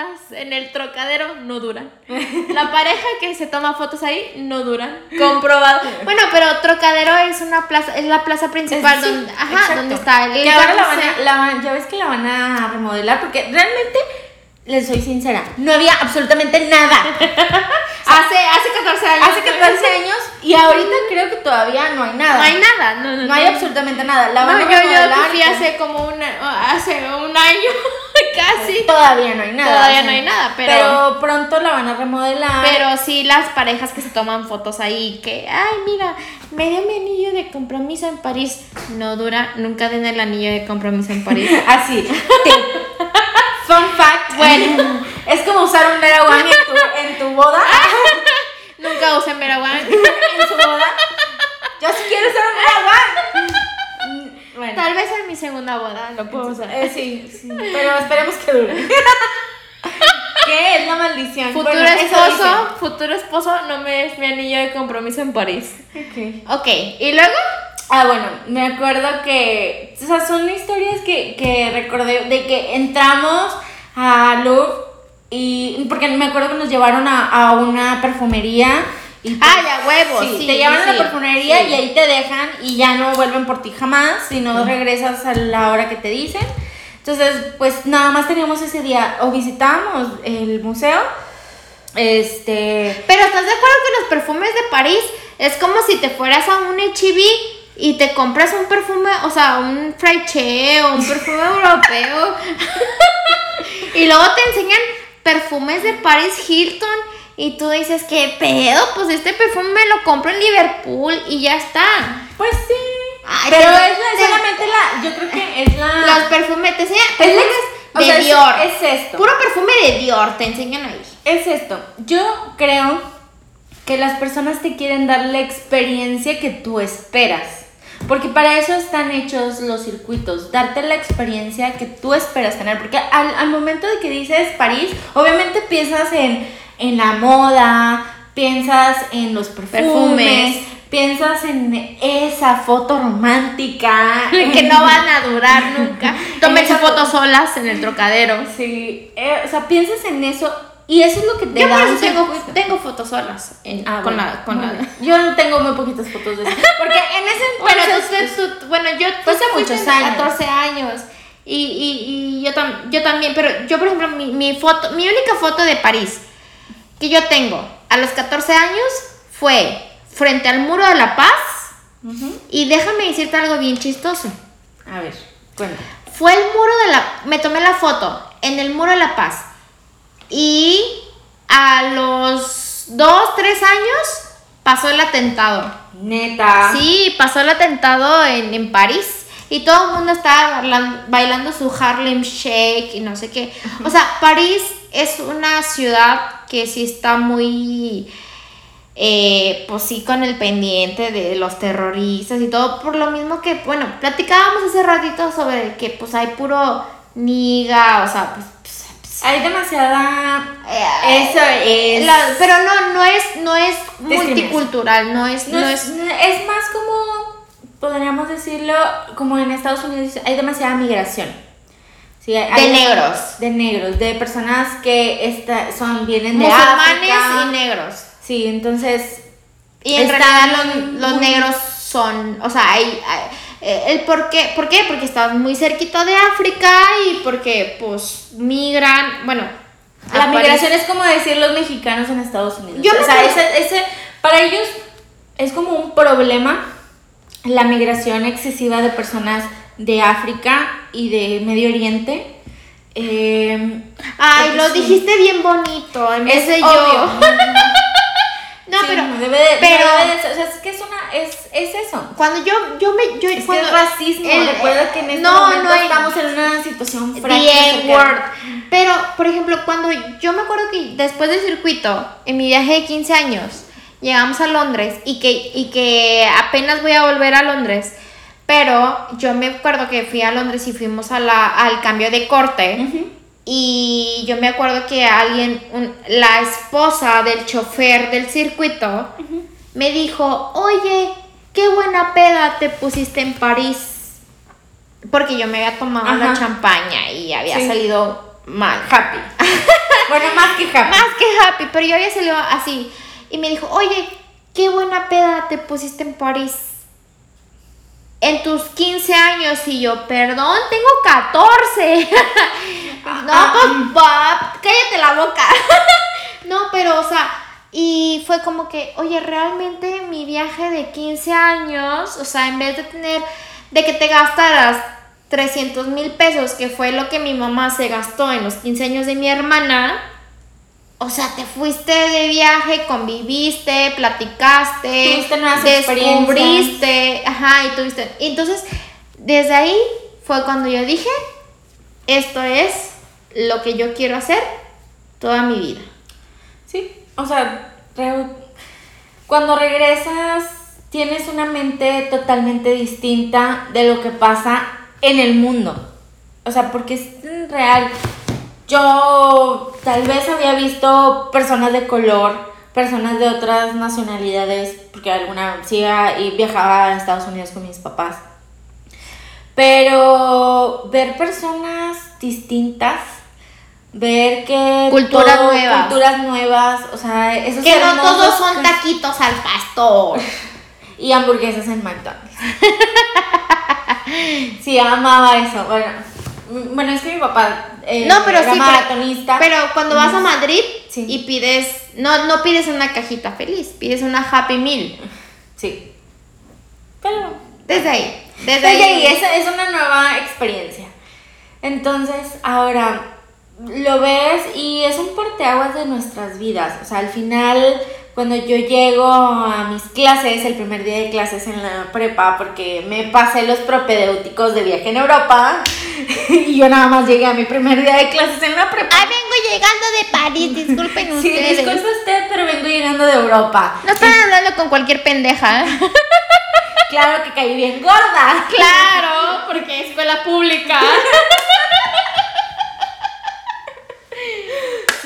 tomadas en el trocadero no duran. La pareja que se toma fotos ahí no duran. Comprobado. Bueno, pero Trocadero es una plaza, es la plaza principal Es- sí, donde, ajá, exacto. donde está el Que ahora la van a, la van- ya ves que la van a remodelar porque realmente, les soy sincera, no había absolutamente nada. [laughs] Hace, hace 14 años. Hace 14 años y ahorita creo que todavía no hay nada. No hay nada. No, no, No hay absolutamente nada. La No, van a yo, yo fui hace como una, hace un año [laughs] casi. Todavía no hay nada. Todavía no hay nada, pero- Pero pronto la van a remodelar. Pero sí las parejas que se toman fotos ahí, que, ay, mira, me dio mi anillo de compromiso en París. No dura, nunca den el anillo de compromiso en París. [laughs] Así. Tip. Fun fact. Bueno, [laughs] es como usar un Merawan en tu, en tu boda. [laughs] nunca usen Merawan. [laughs] en su boda. Yo sí quiero usar un. Bueno. Tal vez en mi segunda boda lo puedo usar. Eh, sí, sí, pero esperemos que dure. ¿Qué es la maldición? Futuro Bueno, esposo, futuro esposo, no me des mi anillo de compromiso en París. Ok. Ok, ¿y luego? Ah, bueno, me acuerdo que, o sea, son historias que, que recordé de que entramos a Louvre y, porque me acuerdo que nos llevaron a, a una perfumería y pues, Ah, ya, huevos, sí, sí, te llevan a la perfumería y ahí te dejan y ya no vuelven por ti jamás, sino regresas a la hora que te dicen. Entonces, pues nada más teníamos ese día, o visitábamos el museo, este... Pero ¿estás de acuerdo que los perfumes de París es como si te fueras a un HB y te compras un perfume, o sea, un fraiche o un perfume [laughs] europeo? y luego te enseñan perfumes de Paris Hilton y tú dices, ¿qué pedo? Pues este perfume me lo compro en Liverpool y ya está. Pues sí. Ay, pero te- es la- te- solamente la, yo creo que es la... Los perfumes, te enseñan Es perfumes o de es- Dior. es esto. Puro perfume de Dior te enseñan ahí. Es esto. Yo creo que las personas te quieren dar la experiencia que tú esperas. Porque para eso están hechos los circuitos, darte la experiencia que tú esperas tener. Porque al, al momento de que dices París, obviamente piensas en, en la moda, piensas en los perfumes, Perfumes. piensas en esa foto romántica. [laughs] que no van a durar nunca. [laughs] Sus fotos solas en el trocadero. Sí, eh, o sea, piensas en eso y eso es lo que te Yo da eso tengo, tengo fotos solas en- Ah, con bueno, la... Con muy la. Yo tengo muy poquitas fotos de [laughs] eso. Porque en ese bueno, entonces. tú- tú- tú- bueno, yo Fue hace fuiste muchos años. 14 años. Y, y, y yo, tam- yo también, pero yo, por ejemplo, mi, mi foto, mi única foto de París que yo tengo a los 14 años fue frente al muro de la paz. Ujú. Y déjame decirte algo bien chistoso. A ver, cuenta. Fue el muro de la... Me tomé la foto en el muro de la paz. Y a los dos, tres años pasó el atentado. Neta. Sí, pasó el atentado en, en París. Y todo el mundo estaba bailan- bailando su Harlem Shake y no sé qué. O sea, París es una ciudad que sí está muy, eh, pues sí, con el pendiente de los terroristas y todo. Por lo mismo que, bueno, platicábamos hace ratito sobre que pues hay puro niga, o sea, pues... Hay demasiada. eh, Eso es. la- pero no, no es, no es multicultural, no es, No, no es, es es más como. Podríamos decirlo como en Estados Unidos hay demasiada migración. Sí, hay- De negros. De negros, de personas que esta, son, vienen de musulmanes África. y negros. Sí, entonces. Y en Está realidad los, los negros son, o sea, hay, hay- el por qué, ¿por qué? Porque están muy cerquita de África y porque pues migran, bueno, La migración es como decir los mexicanos en Estados Unidos. Yo o sea, ese, ese, para ellos es como un problema la migración excesiva de personas de África y de Medio Oriente. Eh, Ay, lo sí. dijiste bien bonito, en vez Es de yo. [laughs] no, Sí, pero, debe de- pero debe de ser- o sea, es que es una es, es eso. cuando yo, yo me, yo Es que cuando- es racismo. el- Recuerda que en este no, momento no hay- estamos en una situación frágil. Pero, por ejemplo, cuando yo me acuerdo que después del circuito, en mi viaje de 15 años, llegamos a Londres y que, y que apenas voy a volver a Londres. Pero yo me acuerdo que fui a Londres y fuimos a la, al cambio de corte. Ujú. Y yo me acuerdo que alguien, un- la esposa del chofer del circuito, me dijo, oye, qué buena peda te pusiste en París. Porque yo me había tomado la Ajá. champaña y había Sí. salido mal. Happy. [laughs] bueno, más que happy. Más que happy, pero yo había salido así. Y me dijo, oye, qué buena peda te pusiste en París. En tus 15 años. Y yo, perdón, tengo 14. [laughs] no, pues, va, cállate la boca. [laughs] no, pero, o sea, y fue como que, oye, realmente mi viaje de 15 años, o sea, en vez de tener, de que te gastaras 300 mil pesos, que fue lo que mi mamá se gastó en los 15 años de mi hermana, o sea, te fuiste de viaje, conviviste, platicaste, Tuviste nuevas descubriste, ajá, y tuviste. Entonces, desde ahí fue cuando yo dije, esto es lo que yo quiero hacer toda mi vida. Sí, o sea, cuando regresas tienes una mente totalmente distinta de lo que pasa en el mundo. O sea, porque es real. Yo tal vez había visto personas de color, personas de otras nacionalidades, porque alguna sí iba y viajaba a Estados Unidos con mis papás. Pero ver personas distintas, ver que Culturas nuevas. culturas nuevas, o sea, esos Que no todos son taquitos al pastor. [laughs] y hamburguesas en McDonald's. [laughs] sí, amaba eso. Bueno, bueno es que mi papá eh, No, pero era sí, pero- maratonista. Pero cuando vas a Madrid Sí. y pides, no, no pides una cajita feliz, pides una Happy Meal. Sí. Pero Desde ahí. Desde, Desde ahí. ahí, es, es una nueva experiencia. Entonces, ahora lo ves y es un parteaguas de nuestras vidas. O sea, al final, cuando yo llego a mis clases, el primer día de clases en la prepa, porque me pasé los propedéuticos de viaje en Europa, [laughs] y yo nada más llegué a mi primer día de clases en la prepa. Ay, vengo llegando de París, disculpen [laughs] Sí, ustedes. disculpe usted, pero vengo llegando de Europa. No están hablando con cualquier pendeja. [laughs] Claro que caí bien gorda. claro, porque es escuela pública.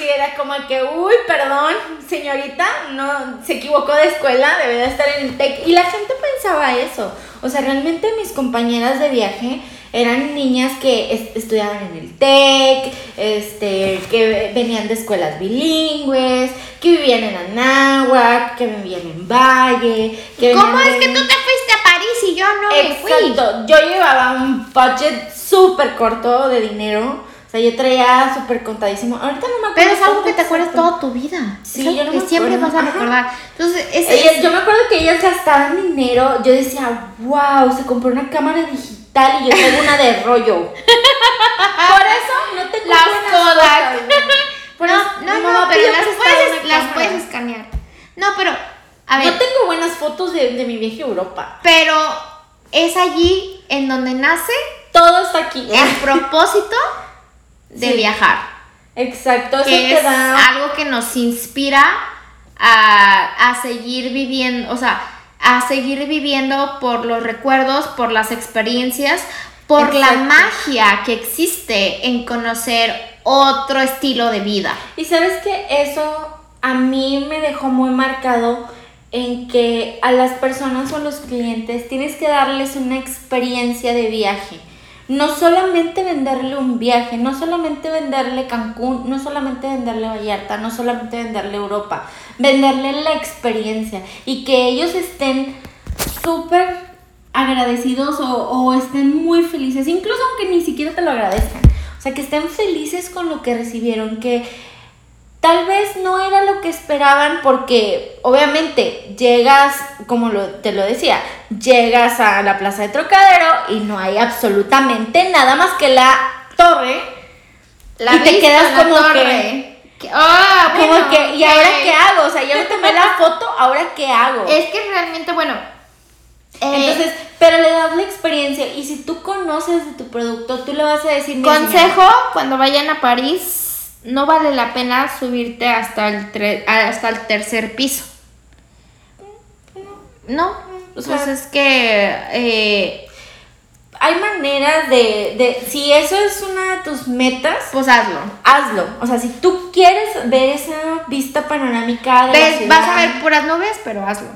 Sí, era como que, uy, perdón, señorita, no, se equivocó de escuela, debe de estar en el TEC. Y la gente pensaba eso. O sea, realmente mis compañeras de viaje eran niñas que es- estudiaban en el TEC, este, que venían de escuelas bilingües, que vivían en Anáhuac, que vivían en Valle, que ¿Cómo es que tú te fuiste a París y yo no me fui? Exacto, yo llevaba un budget súper corto de dinero. Sea, yo traía súper contadísimo. Ahorita no me acuerdo. Pero es algo que te acuerdas toda tu vida. Sí, es algo yo no que me siempre acuerdo. vas a Ajá. recordar. Entonces, es, Ellas- yo me acuerdo que ellas gastaban dinero. Yo decía, wow, se compró una cámara digital y yo tengo una de rollo. [laughs] Por eso no tengo Las Kodak. [laughs] eso no, no, mamá no, pero las puedes, las puedes escanear. No, pero, a ver, No tengo buenas fotos de, de mi viaje a Europa. pero es allí en donde nace Todo está aquí. el propósito de Sí. viajar. Exacto, eso que te es da. algo que nos inspira a, a seguir viviendo, o sea, a seguir viviendo por los recuerdos, por las experiencias, por la magia que existe en conocer otro estilo de vida. Y sabes que eso a mí me dejó muy marcado en que a las personas o los clientes tienes que darles una experiencia de viaje. No solamente venderle un viaje, no solamente venderle Cancún, no solamente venderle Vallarta, no solamente venderle Europa, venderle la experiencia y que ellos estén súper agradecidos o, o estén muy felices, incluso aunque ni siquiera te lo agradezcan. O sea, que estén felices con lo que recibieron, que tal vez no era lo que esperaban porque obviamente llegas, como lo- te lo decía, llegas a la plaza de Trocadero y no hay absolutamente nada más que la torre. La Y te quedas como torre. Que- ah, Como bueno, que, ¿y ahora qué hago? O sea, ya me tomé la foto, ¿ahora qué hago? [laughs] Es que realmente, bueno. eh, Entonces, pero le das la experiencia y si tú conoces de tu producto, tú le vas a decir, "Mira, Consejo, cuando vayan a París, no vale la pena subirte hasta el, tre- hasta el tercer piso. No, O sea- pues es que... eh, hay maneras de, de, si eso es una de tus metas, Pues hazlo. hazlo. O sea, si tú quieres ver esa vista panorámica de la Ves, vas a ver puras nubes, pero hazlo.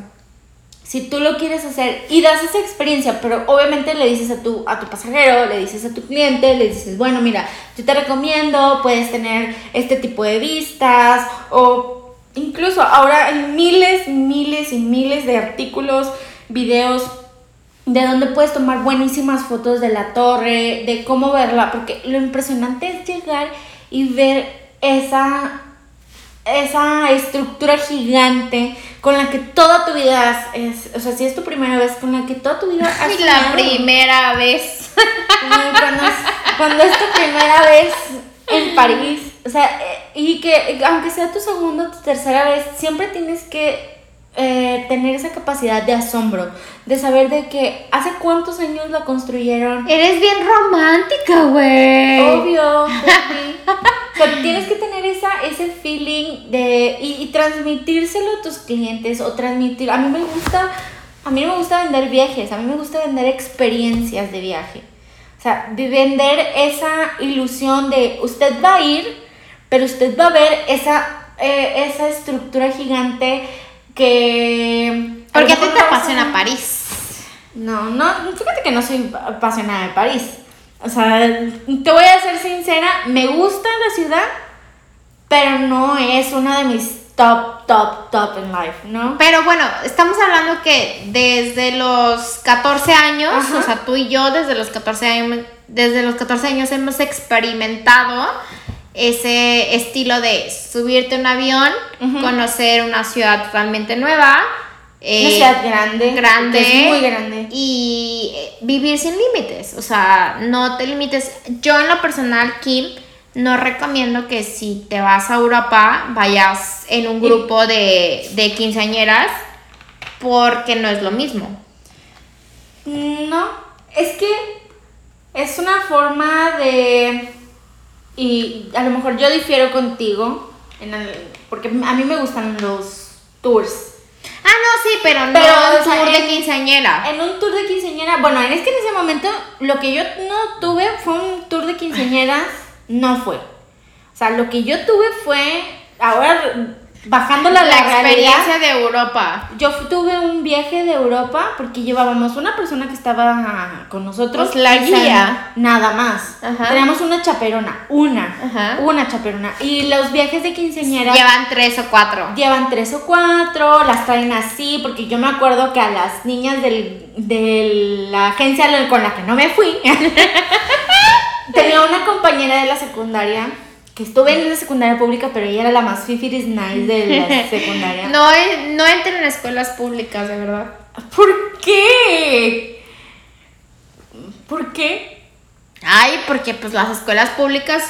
Si tú lo quieres hacer y das esa experiencia, pero obviamente le dices a tu, a tu pasajero, le dices a tu cliente, le dices, bueno, mira, yo te recomiendo, puedes tener este tipo de vistas o incluso ahora hay miles, miles y miles de artículos, videos de donde puedes tomar buenísimas fotos de la torre, de cómo verla, porque lo impresionante es llegar y ver esa esa estructura gigante con la que toda tu vida es, o sea, si es tu primera vez, con la que toda tu vida has [laughs] Y la primera vez. Cuando, es, cuando es tu primera vez en París, o sea, eh, y que aunque sea tu segunda o tu tercera vez, siempre tienes que eh, tener esa capacidad de asombro, de saber de que hace cuántos años la construyeron, Eres bien romántica, güey. Obvio. [laughs] O sea, tienes que tener esa, ese feeling de y, y transmitírselo a tus clientes o transmitir. A mí me gusta, a mí no me gusta vender viajes, a mí me gusta vender experiencias de viaje. O sea, de vender esa ilusión de usted va a ir, pero usted va a ver esa, eh, esa estructura gigante que... a ¿Por lo qué a ti te apasiona París? no, no, fíjate que no soy apasionada de París. O sea, te voy a ser sincera, me gusta la ciudad, pero no es una de mis top, top, top en life, ¿no? Pero bueno, estamos hablando que desde los 14 años, Ajá. o sea, tú y yo desde los 14 años, desde los 14 años hemos experimentado ese estilo de subirte a un avión, conocer una ciudad totalmente nueva. Una eh, ciudad grande, grande es muy grande. y eh, vivir sin límites, o sea, no te limites. Yo en lo personal, Kim, no recomiendo que si te vas a Europa vayas en un grupo de, de quinceañeras porque no es lo mismo. No, es que es una forma de... Y a lo mejor yo difiero contigo, en el- porque a mí me gustan los tours. Ah, no, sí, pero no Pero, un o sea, tour de quinceañera. En un tour de quinceañera, bueno, es que en ese momento lo que yo no tuve fue un tour de quinceañeras, no fue. O sea, lo que yo tuve fue, ahora bajándola a la, La realidad, experiencia de Europa. yo tuve un viaje de Europa porque llevábamos una persona que estaba con nosotros. Pues la guía. Nada más. Ajá. Teníamos una chaperona, una. Ajá. Una chaperona. Y los viajes de quinceañeras Llevan tres o cuatro. llevan tres o cuatro, las traen así, porque yo me acuerdo que a las niñas del, de la agencia con la que no me fui, [laughs] tenía una compañera de la secundaria, que estuve en la secundaria pública, pero ella era la más fifiris nice de la [laughs] secundaria. No, en- no entren en escuelas públicas, de verdad. ¿Por qué? ¿Por qué? Ay, porque pues las escuelas públicas.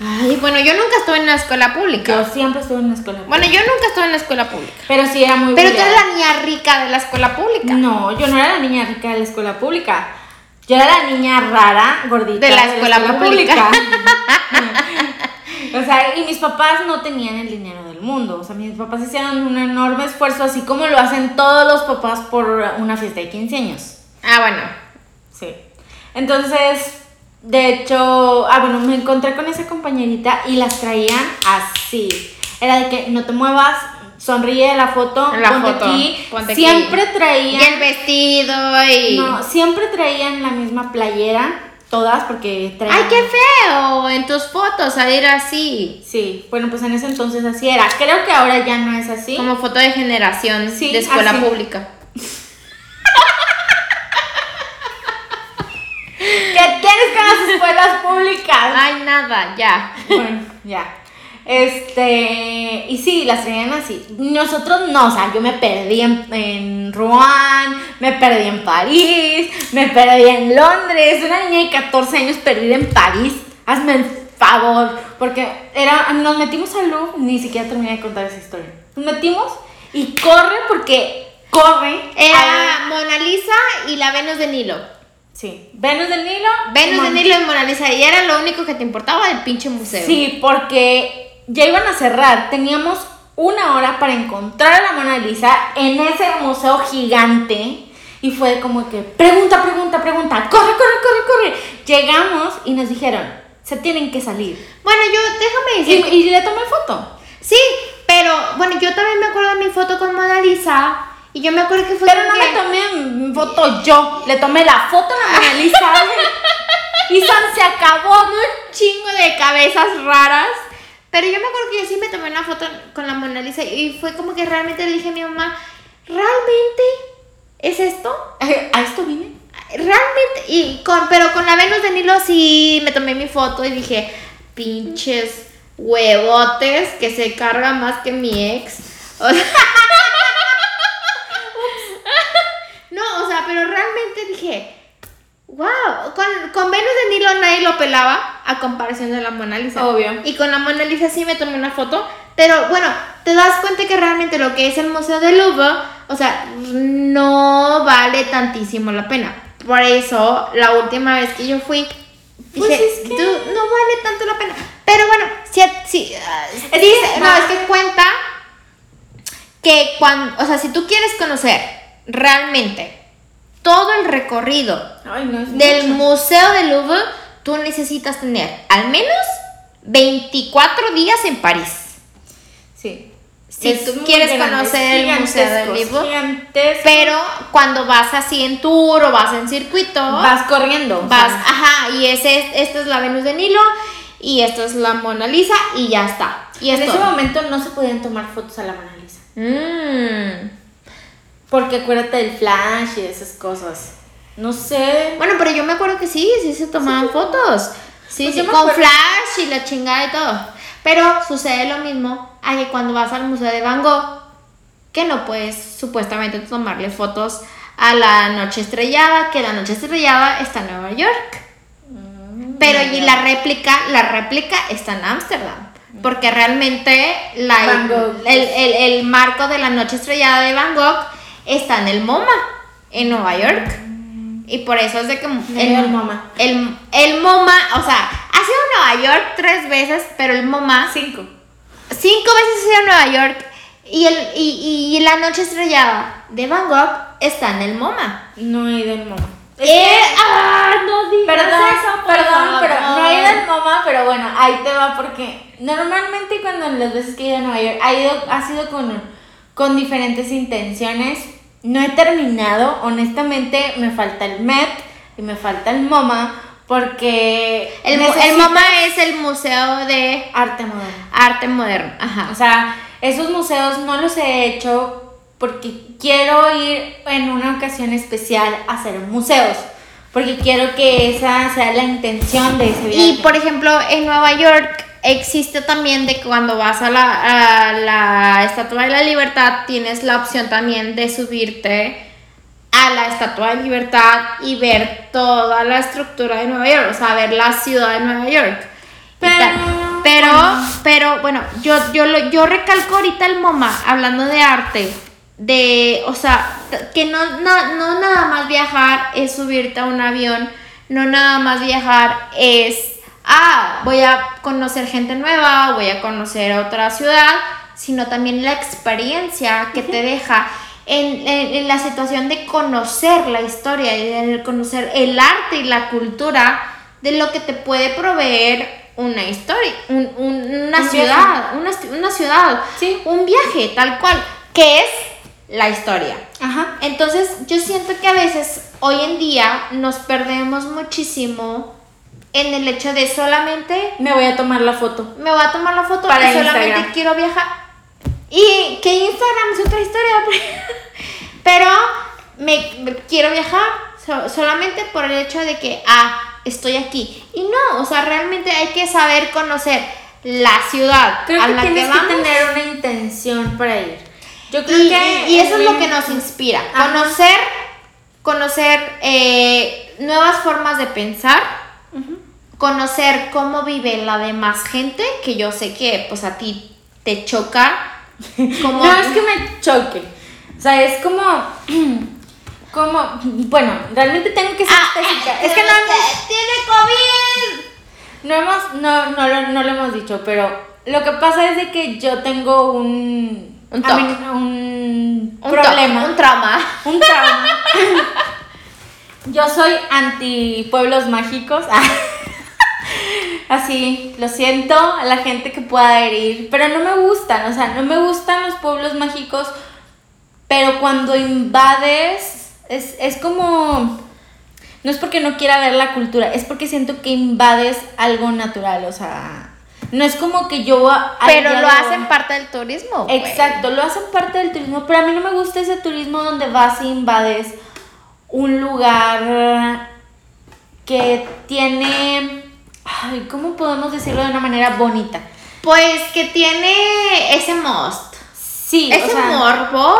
Ay, bueno, yo nunca estuve en una escuela Yo pública. siempre estuve en una escuela Bueno, pública. yo nunca estuve en la escuela pública. Pero sí era muy Pero tú eres la niña rica de la escuela pública. No, yo no era la niña rica de la escuela pública. Yo era la niña rara, gordita De la escuela pública. [laughs] o sea, y mis papás no tenían el dinero del mundo. O sea, mis papás hicieron un enorme esfuerzo, así como lo hacen todos los papás por una fiesta de 15 años. Ah, bueno. Sí. Entonces, de hecho, ah, bueno, me encontré con esa compañerita y las traían así. Era de que no te muevas, sonríe de la foto, la ponte foto, aquí. ponte aquí. siempre Y traían. el vestido y. No, siempre traían la misma playera, todas, porque traían. Ay, qué feo en tus fotos salir así. Sí, bueno, pues en ese entonces así era. Creo que ahora ya no es así. Como foto de generación Sí, de escuela así. pública. [laughs] ¿Qué tienes con las escuelas públicas? Ay, nada, ya. Bueno, ya. Este, y sí, las traían así. Nosotros no, o sea, yo me perdí en, en Rouen, me perdí en París, me perdí en Londres. Una niña de 14 años perdida en París. Hazme el favor, porque era, nos metimos al Louvre, ni siquiera terminé de contar esa historia. Nos metimos y corre porque corre. Era a- Mona Lisa y la Venus de Nilo. Sí, Venus del Nilo. Venus de Mon- Nilo y Mona Lisa. Y era lo único que te importaba del pinche museo. Sí, porque ya iban a cerrar. Teníamos una hora para encontrar a la Mona Lisa en ese museo gigante. Y fue como que, pregunta, pregunta, pregunta, corre, corre, corre, corre. Llegamos y nos dijeron, se tienen que salir. Bueno, yo, déjame Y, decir. y le tomé foto. Sí, pero bueno, yo también me acuerdo de mi foto con Mona Lisa. Y yo me acuerdo que fue. Pero no le tomé foto yo, le tomé la foto a la Mona Lisa. [laughs] y San se acabó. un chingo de cabezas raras. Pero yo me acuerdo que yo sí me tomé una foto con la Mona Lisa y fue como que realmente le dije a mi mamá, ¿realmente es esto? ¿A esto vine? Realmente, y con, pero con la Venus de Nilo sí me tomé mi foto y dije, pinches huevotes que se carga más que mi ex. O sea, [laughs] no, o sea, pero realmente dije, wow, con, con Venus de Nilo nadie lo pelaba a comparación de la Mona Lisa. Obvio. Y con la Mona Lisa sí me tomé una foto, pero bueno, te das cuenta que realmente lo que es el Museo del Louvre, o sea, no vale tantísimo la pena. Por eso, la última vez que yo fui, Pues dije, es que- "Dude, no vale tanto la pena. Pero bueno, si, si, que dice- no, es que cuenta que cuando, o sea, si tú quieres conocer realmente todo el recorrido Ay, no es del mucho. Museo del Louvre, tú necesitas tener al menos 24 días en París. Sí. Si Es tú quieres grande, conocer el Museo del Louvre. Pero cuando vas así en tour o vas en circuito, vas corriendo. vas, ajá, y ese, esta es la Venus de Nilo y esta es la Mona Lisa y ya está. Y en es ese todo. momento no se podían tomar fotos a la Mona Lisa. Mm. Porque acuérdate del flash y esas cosas. No sé. Bueno, pero yo me acuerdo que sí, sí se tomaban fotos. Sí, Pues sí, con acuerdo. flash y la chingada y todo. Pero sucede lo mismo a que cuando vas al Museo de Van Gogh, que no puedes supuestamente tomarle fotos a la noche estrellada, que la noche estrellada está en Nueva York. Pero y la réplica, la réplica está en Ámsterdam. Porque realmente la, el, pues. el- el marco de la noche estrellada de Van Gogh está en el MoMA, en Nueva York. Y por eso es de que el MoMA. El, el MoMA, o sea, ha sido a Nueva York tres veces, pero el MoMA Cinco. cinco veces ha ido a Nueva York. Y, el, y, y la noche estrellada de Van Gogh está en el MoMA. No he ido al MoMA. Es Eh, que- ah, no digas Perdón, eso, perdón, pero no he ido al MoMA, pero bueno, ahí te va porque normalmente cuando las veces que he ido a Nueva York ha, ido, ha sido con, con diferentes intenciones. No he terminado, honestamente me falta el Met y me falta el MoMA porque El, el MoMA es el Museo de arte moderno. Arte Moderno. Ajá. O sea, esos museos no los he hecho porque quiero ir en una ocasión especial a hacer museos. Porque quiero que esa sea la intención de ese viaje. Y por ejemplo, en Nueva York existe también de que cuando vas a la, a la Estatua de la Libertad, tienes la opción también de subirte a la Estatua de Libertad y ver toda la estructura de Nueva York, o sea, ver la ciudad de Nueva York. Pero- pero, pero bueno, yo, yo, yo recalco ahorita el MoMA, hablando de arte, de, o sea, que no, no, no nada más viajar es subirte a un avión, no nada más viajar es, ah, voy a conocer gente nueva, voy a conocer otra ciudad, sino también la experiencia que te deja en, en- en la situación de conocer la historia y de conocer el arte y la cultura de lo que te puede proveer una historia, un- un- una Un ciudad, una, una ciudad, Sí. un viaje tal cual, que es la historia. Ajá. Entonces yo siento que a veces hoy en día nos perdemos muchísimo en el hecho de solamente Me voy a tomar la foto. me voy a tomar la foto Para y solamente Instagram. quiero viajar. Y que Instagram es otra historia, [laughs] pero me, me quiero viajar so- solamente por el hecho de que, ah, estoy aquí. Y no, o sea, realmente hay que saber conocer la ciudad Creo a que la tienes que que, vamos. tener una intención para ir. Yo creo Y, que. y- y eso es lo que nos inspira. Ajá. Conocer, conocer eh, nuevas formas de pensar, conocer cómo vive la demás gente, que yo sé que pues a ti te choca. [laughs] Como, No es que me choque. O sea, es como. [clears throat] Como. Bueno, realmente tengo que ser Ah, específica. [laughs] Es que no hemos. tiene COVID. No hemos, no, no, lo, no lo hemos dicho, pero lo que pasa es de que yo tengo un, Un a toque. mí, un, Un problema, un trauma. [laughs] un trauma Yo soy anti pueblos mágicos. Así, lo siento a la gente que pueda ir, pero no me gustan, o sea, no me gustan los pueblos mágicos, pero cuando invades, es, es como, no es porque no quiera ver la cultura, es porque siento que invades algo natural, o sea, no es como que yo... Pero lo hacen parte del turismo. Exacto, lo hacen parte del turismo, pero a mí no me gusta ese turismo donde vas e invades un lugar que tiene Ay, ¿cómo podemos decirlo de una manera bonita? Pues que tiene ese most. Sí, ese morbo.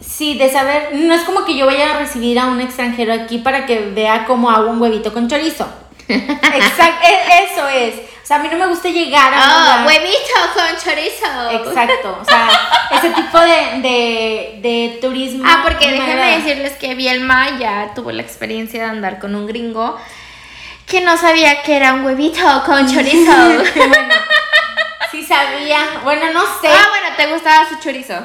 Sí, de saber, no es como que yo vaya a recibir a un extranjero aquí para que vea cómo hago un huevito con chorizo. [laughs] Exacto, e, eso es. O sea, a mí no me gusta llegar a. Oh, huevito con chorizo. Exacto. O sea, [laughs] ese tipo de, de, de turismo. Ah, porque déjenme decirles que Bielma ya tuvo la experiencia de andar con un gringo que no sabía que era un huevito con chorizo. bueno, [laughs] sí sabía. Bueno, no sé. Ah, bueno, te gustaba su chorizo. [laughs]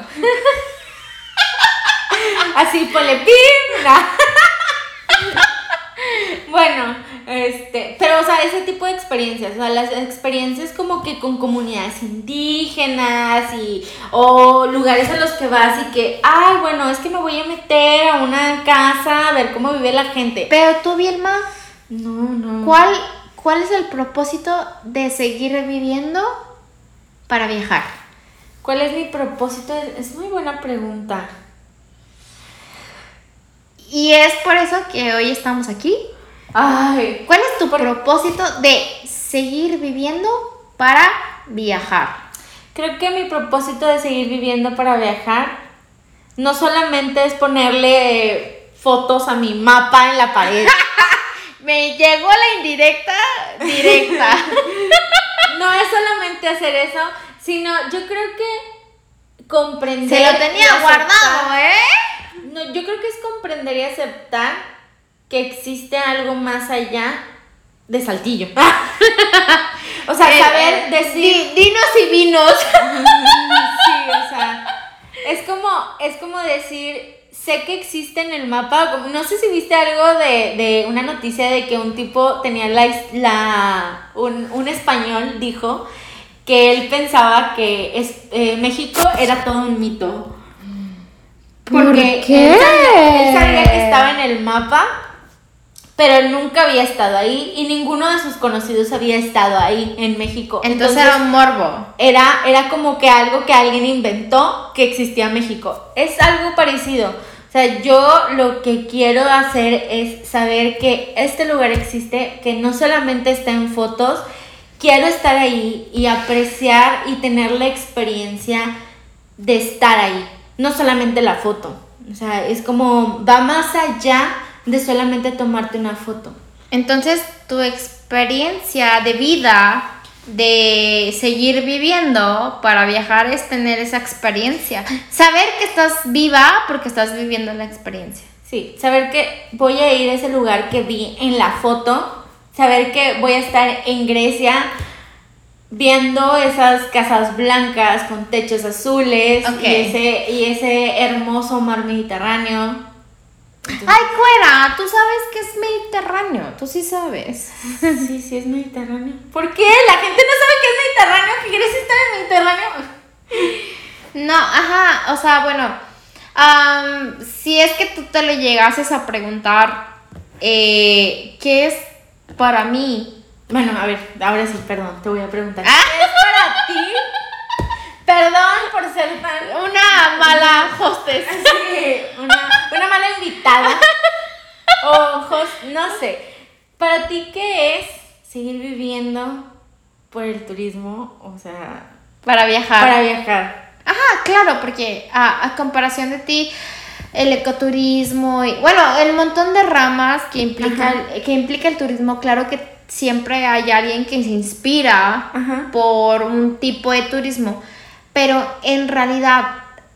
Así, polepín. [laughs] bueno, este, pero o sea, ese tipo de experiencias, o sea, las experiencias como que con comunidades indígenas y o lugares a los que vas y que, ay, bueno, es que me voy a meter a una casa a ver cómo vive la gente. Pero tú, Bielma, no, no. ¿Cuál, ¿Cuál es el propósito de seguir viviendo para viajar? ¿Cuál es mi propósito? Es muy buena pregunta. Y es por eso que hoy estamos aquí. Ay, ¿Cuál es tu propósito de seguir viviendo para viajar? Creo que mi propósito de seguir viviendo para viajar no solamente es ponerle fotos a mi mapa en la pared. [laughs] Me llegó la indirecta directa. [laughs] no es solamente hacer eso, sino yo creo que comprender. Se lo tenía guardado, ¿eh? No, yo creo que es comprender y aceptar que existe algo más allá de Saltillo. [laughs] o sea, eh, saber eh, decir. dinos y vinos. [laughs] como, es como decir sé que existe en el mapa, no sé si viste algo de, de una noticia de que un tipo tenía la, la un, un español dijo que él pensaba que es, eh, México era todo un mito. Porque qué? Él, sabía, que estaba en el mapa, pero nunca había estado ahí y ninguno de sus conocidos había estado ahí en México. Entonces, Entonces, era un morbo. Era, era como que algo que alguien inventó que existía México. Es algo parecido. O sea, yo lo que quiero hacer es saber que este lugar existe, que no solamente está en fotos, quiero estar ahí y apreciar y tener la experiencia de estar ahí, no solamente la foto. O sea, es como va más allá de solamente tomarte una foto. Entonces, tu experiencia de vida de seguir viviendo para viajar es tener esa experiencia. Saber que estás viva porque estás viviendo la experiencia. Sí, saber que voy a ir a ese lugar que vi en la foto, saber que voy a estar en Grecia viendo esas casas blancas con techos azules y, ese, y ese hermoso mar Mediterráneo Ay, cuera, tú sabes que es Mediterráneo, tú sí sabes. Sí, sí es Mediterráneo. ¿Por qué? La gente no sabe que es Mediterráneo, ¿qué quieres estar en Mediterráneo? No, ajá, o sea, bueno, si es que tú te lo llegases a preguntar, eh, ¿qué es para mí? Bueno, a ver, ahora sí, perdón, te voy a preguntar. ¿Qué es para ti? Perdón por ser tan... Una mala hostess. Sí, una una mala invitada. Ojos, no sé. ¿Para ti qué es seguir viviendo por el turismo? O sea, para viajar. Para viajar. Ajá, claro, porque a, comparación de ti, el ecoturismo y bueno, el montón de ramas que implica, el, que implica el turismo, claro que siempre hay alguien que se inspira por un tipo de turismo, pero en realidad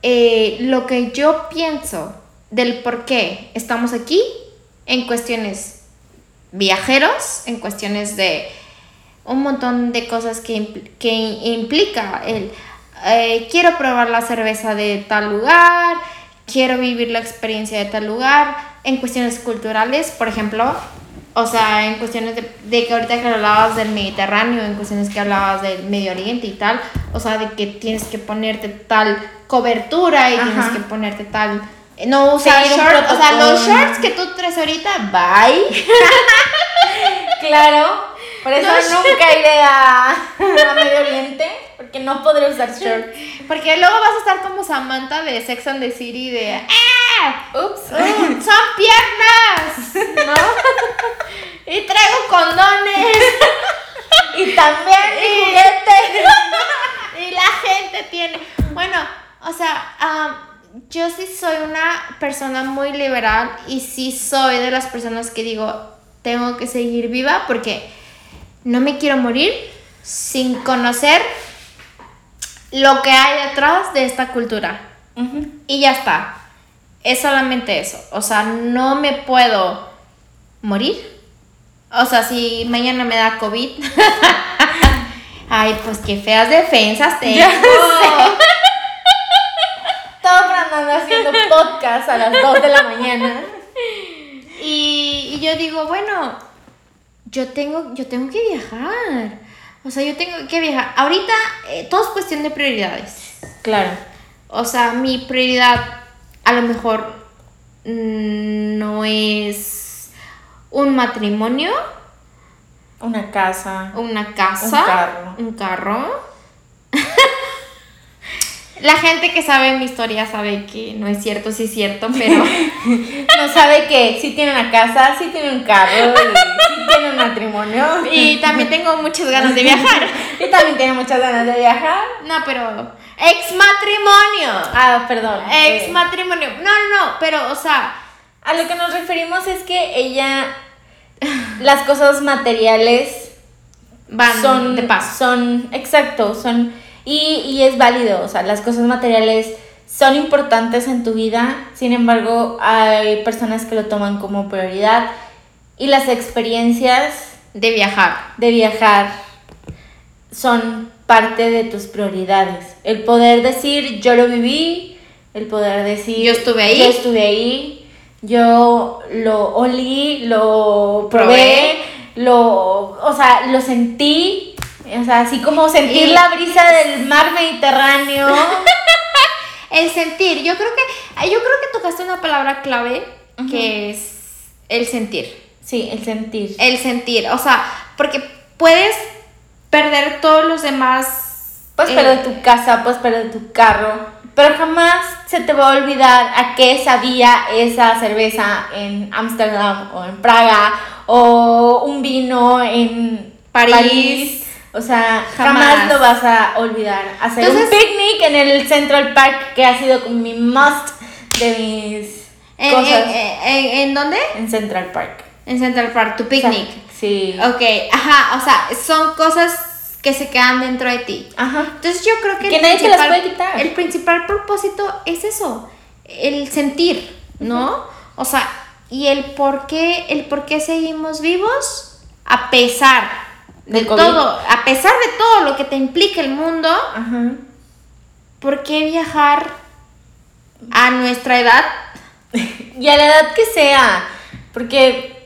eh, lo que yo pienso del por qué estamos aquí en cuestiones viajeros, en cuestiones de un montón de cosas que, que implica el eh, quiero probar la cerveza de tal lugar, quiero vivir la experiencia de tal lugar, en cuestiones culturales, por ejemplo, o sea, en cuestiones de, de, que ahorita que hablabas del Mediterráneo, en cuestiones que hablabas del Medio Oriente y tal, o sea, de que tienes que ponerte tal cobertura y tienes que ponerte tal... No usar shorts, o sea, los shorts que tú traes ahorita, bye. [laughs] claro, por eso nunca iré a, a Medio Oriente porque no podré usar shorts. Porque luego vas a estar como Samantha de Sex and the City de ¡Ah! ¡Ups! Uh, ¡Son piernas! [laughs] ¿No? y traigo condones. y también y, juguete. [laughs] y la gente tiene. Bueno, o sea, yo sí soy una persona muy liberal y sí soy de las personas que digo, tengo que seguir viva porque no me quiero morir sin conocer lo que hay detrás de esta cultura. Y ya está. Es solamente eso. O sea, no me puedo morir. O sea, si mañana me da COVID. [laughs] Ay, pues qué feas defensas tengo. Ya Estaba [laughs] haciendo podcast a las 2 de la mañana. Y, y yo digo, bueno, yo tengo, yo tengo que viajar. O sea, yo tengo que viajar. Ahorita eh, todo es cuestión de prioridades. Claro. O sea, mi prioridad a lo mejor mm, no es un matrimonio. Una casa. Una casa. Un carro. Un carro. [laughs] La gente que sabe mi historia sabe que no es cierto, sí es cierto, pero [laughs] no sabe que sí tiene una casa, sí tiene un carro, y sí tiene un matrimonio. Y también tengo muchas ganas de viajar. [laughs] y también tiene muchas ganas de viajar. No, pero ex matrimonio. Ah, perdón. Ex matrimonio. No, no, no, pero o sea, a lo que nos referimos es que ella las cosas materiales van son de paso. Son exacto, son y, es válido, o sea, las cosas materiales son importantes en tu vida, sin embargo, hay personas que lo toman como prioridad y las experiencias de viajar, de viajar son parte de tus prioridades. El poder decir yo lo viví, el poder decir yo estuve ahí, yo estuve ahí, yo lo olí, lo probé, lo, o sea, lo sentí o sea, así como sentir la brisa del mar Mediterráneo. [laughs] el sentir. Yo creo que, yo creo que tocaste una palabra clave que es el sentir. Sí, el sentir. El sentir. O sea, porque puedes perder todos los demás. Puedes perder tu casa, puedes perder tu carro, pero jamás se te va a olvidar a qué sabía esa cerveza en Ámsterdam o en Praga o un vino en París o sea, jamás, lo vas a olvidar. Hacer un picnic en el Central Park, que ha sido como mi must de mis ¿En, cosas. En, dónde? En Central Park. En Central Park, tu picnic. sí. Ok, ajá, o sea, son cosas que se quedan dentro de ti. Ajá. Entonces yo creo que, que nadie te las puede quitar. El principal propósito es eso, el sentir, ¿no? O sea, y el por qué, el por qué seguimos vivos a pesar de todo, a pesar de todo lo que te implica el mundo, ¿por qué viajar a nuestra edad? [laughs] y a la edad que sea, porque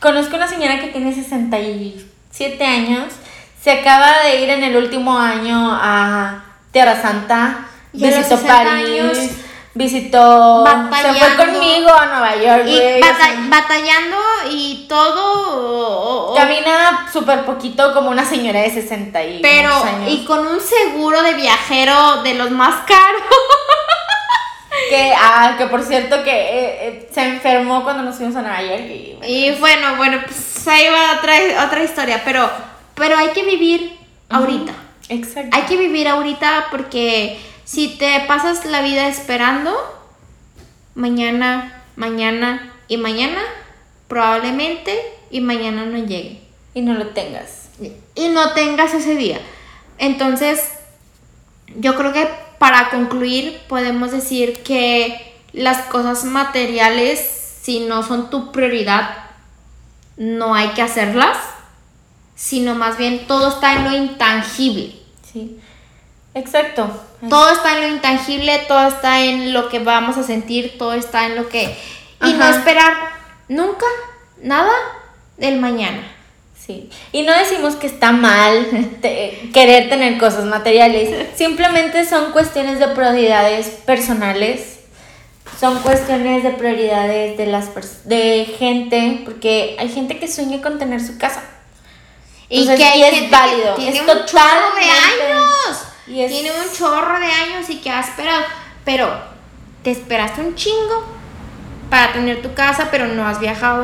conozco una señora que tiene 67 años, se acaba de ir en el último año a Tierra Santa, visitó París visitó, se fue conmigo a Nueva York. Y batallando y todo. Camina súper poquito como una señora de 60 y Pero, y con un seguro de viajero de los más caros. [laughs] que, ah, que por cierto que eh, eh, se enfermó cuando nos fuimos a Nueva York. Y bueno, bueno, pues ahí va otra, otra historia, pero, pero hay que vivir ahorita. Exacto. Hay que vivir ahorita porque si te pasas la vida esperando, mañana, mañana y mañana, probablemente y mañana no llegue. Y no lo tengas. Y no tengas ese día. Entonces, yo creo que para concluir podemos decir que las cosas materiales, si no son tu prioridad, no hay que hacerlas, sino más bien todo está en lo intangible. Sí. Exacto. Todo está en lo intangible, todo está en lo que vamos a sentir, todo está en lo que... y no Ajá. esperar nunca nada del mañana. Sí, y no decimos que está mal [laughs] te- querer tener cosas materiales, [laughs] simplemente son cuestiones de prioridades personales, son cuestiones de prioridades de las de gente, porque hay gente que sueña con tener su casa. Y Entonces, que hay y es gente válido, que tiene es chorro de totalmente- años. Tiene un chorro de años y que ha esperado. Pero te esperaste un chingo para tener tu casa, pero no has viajado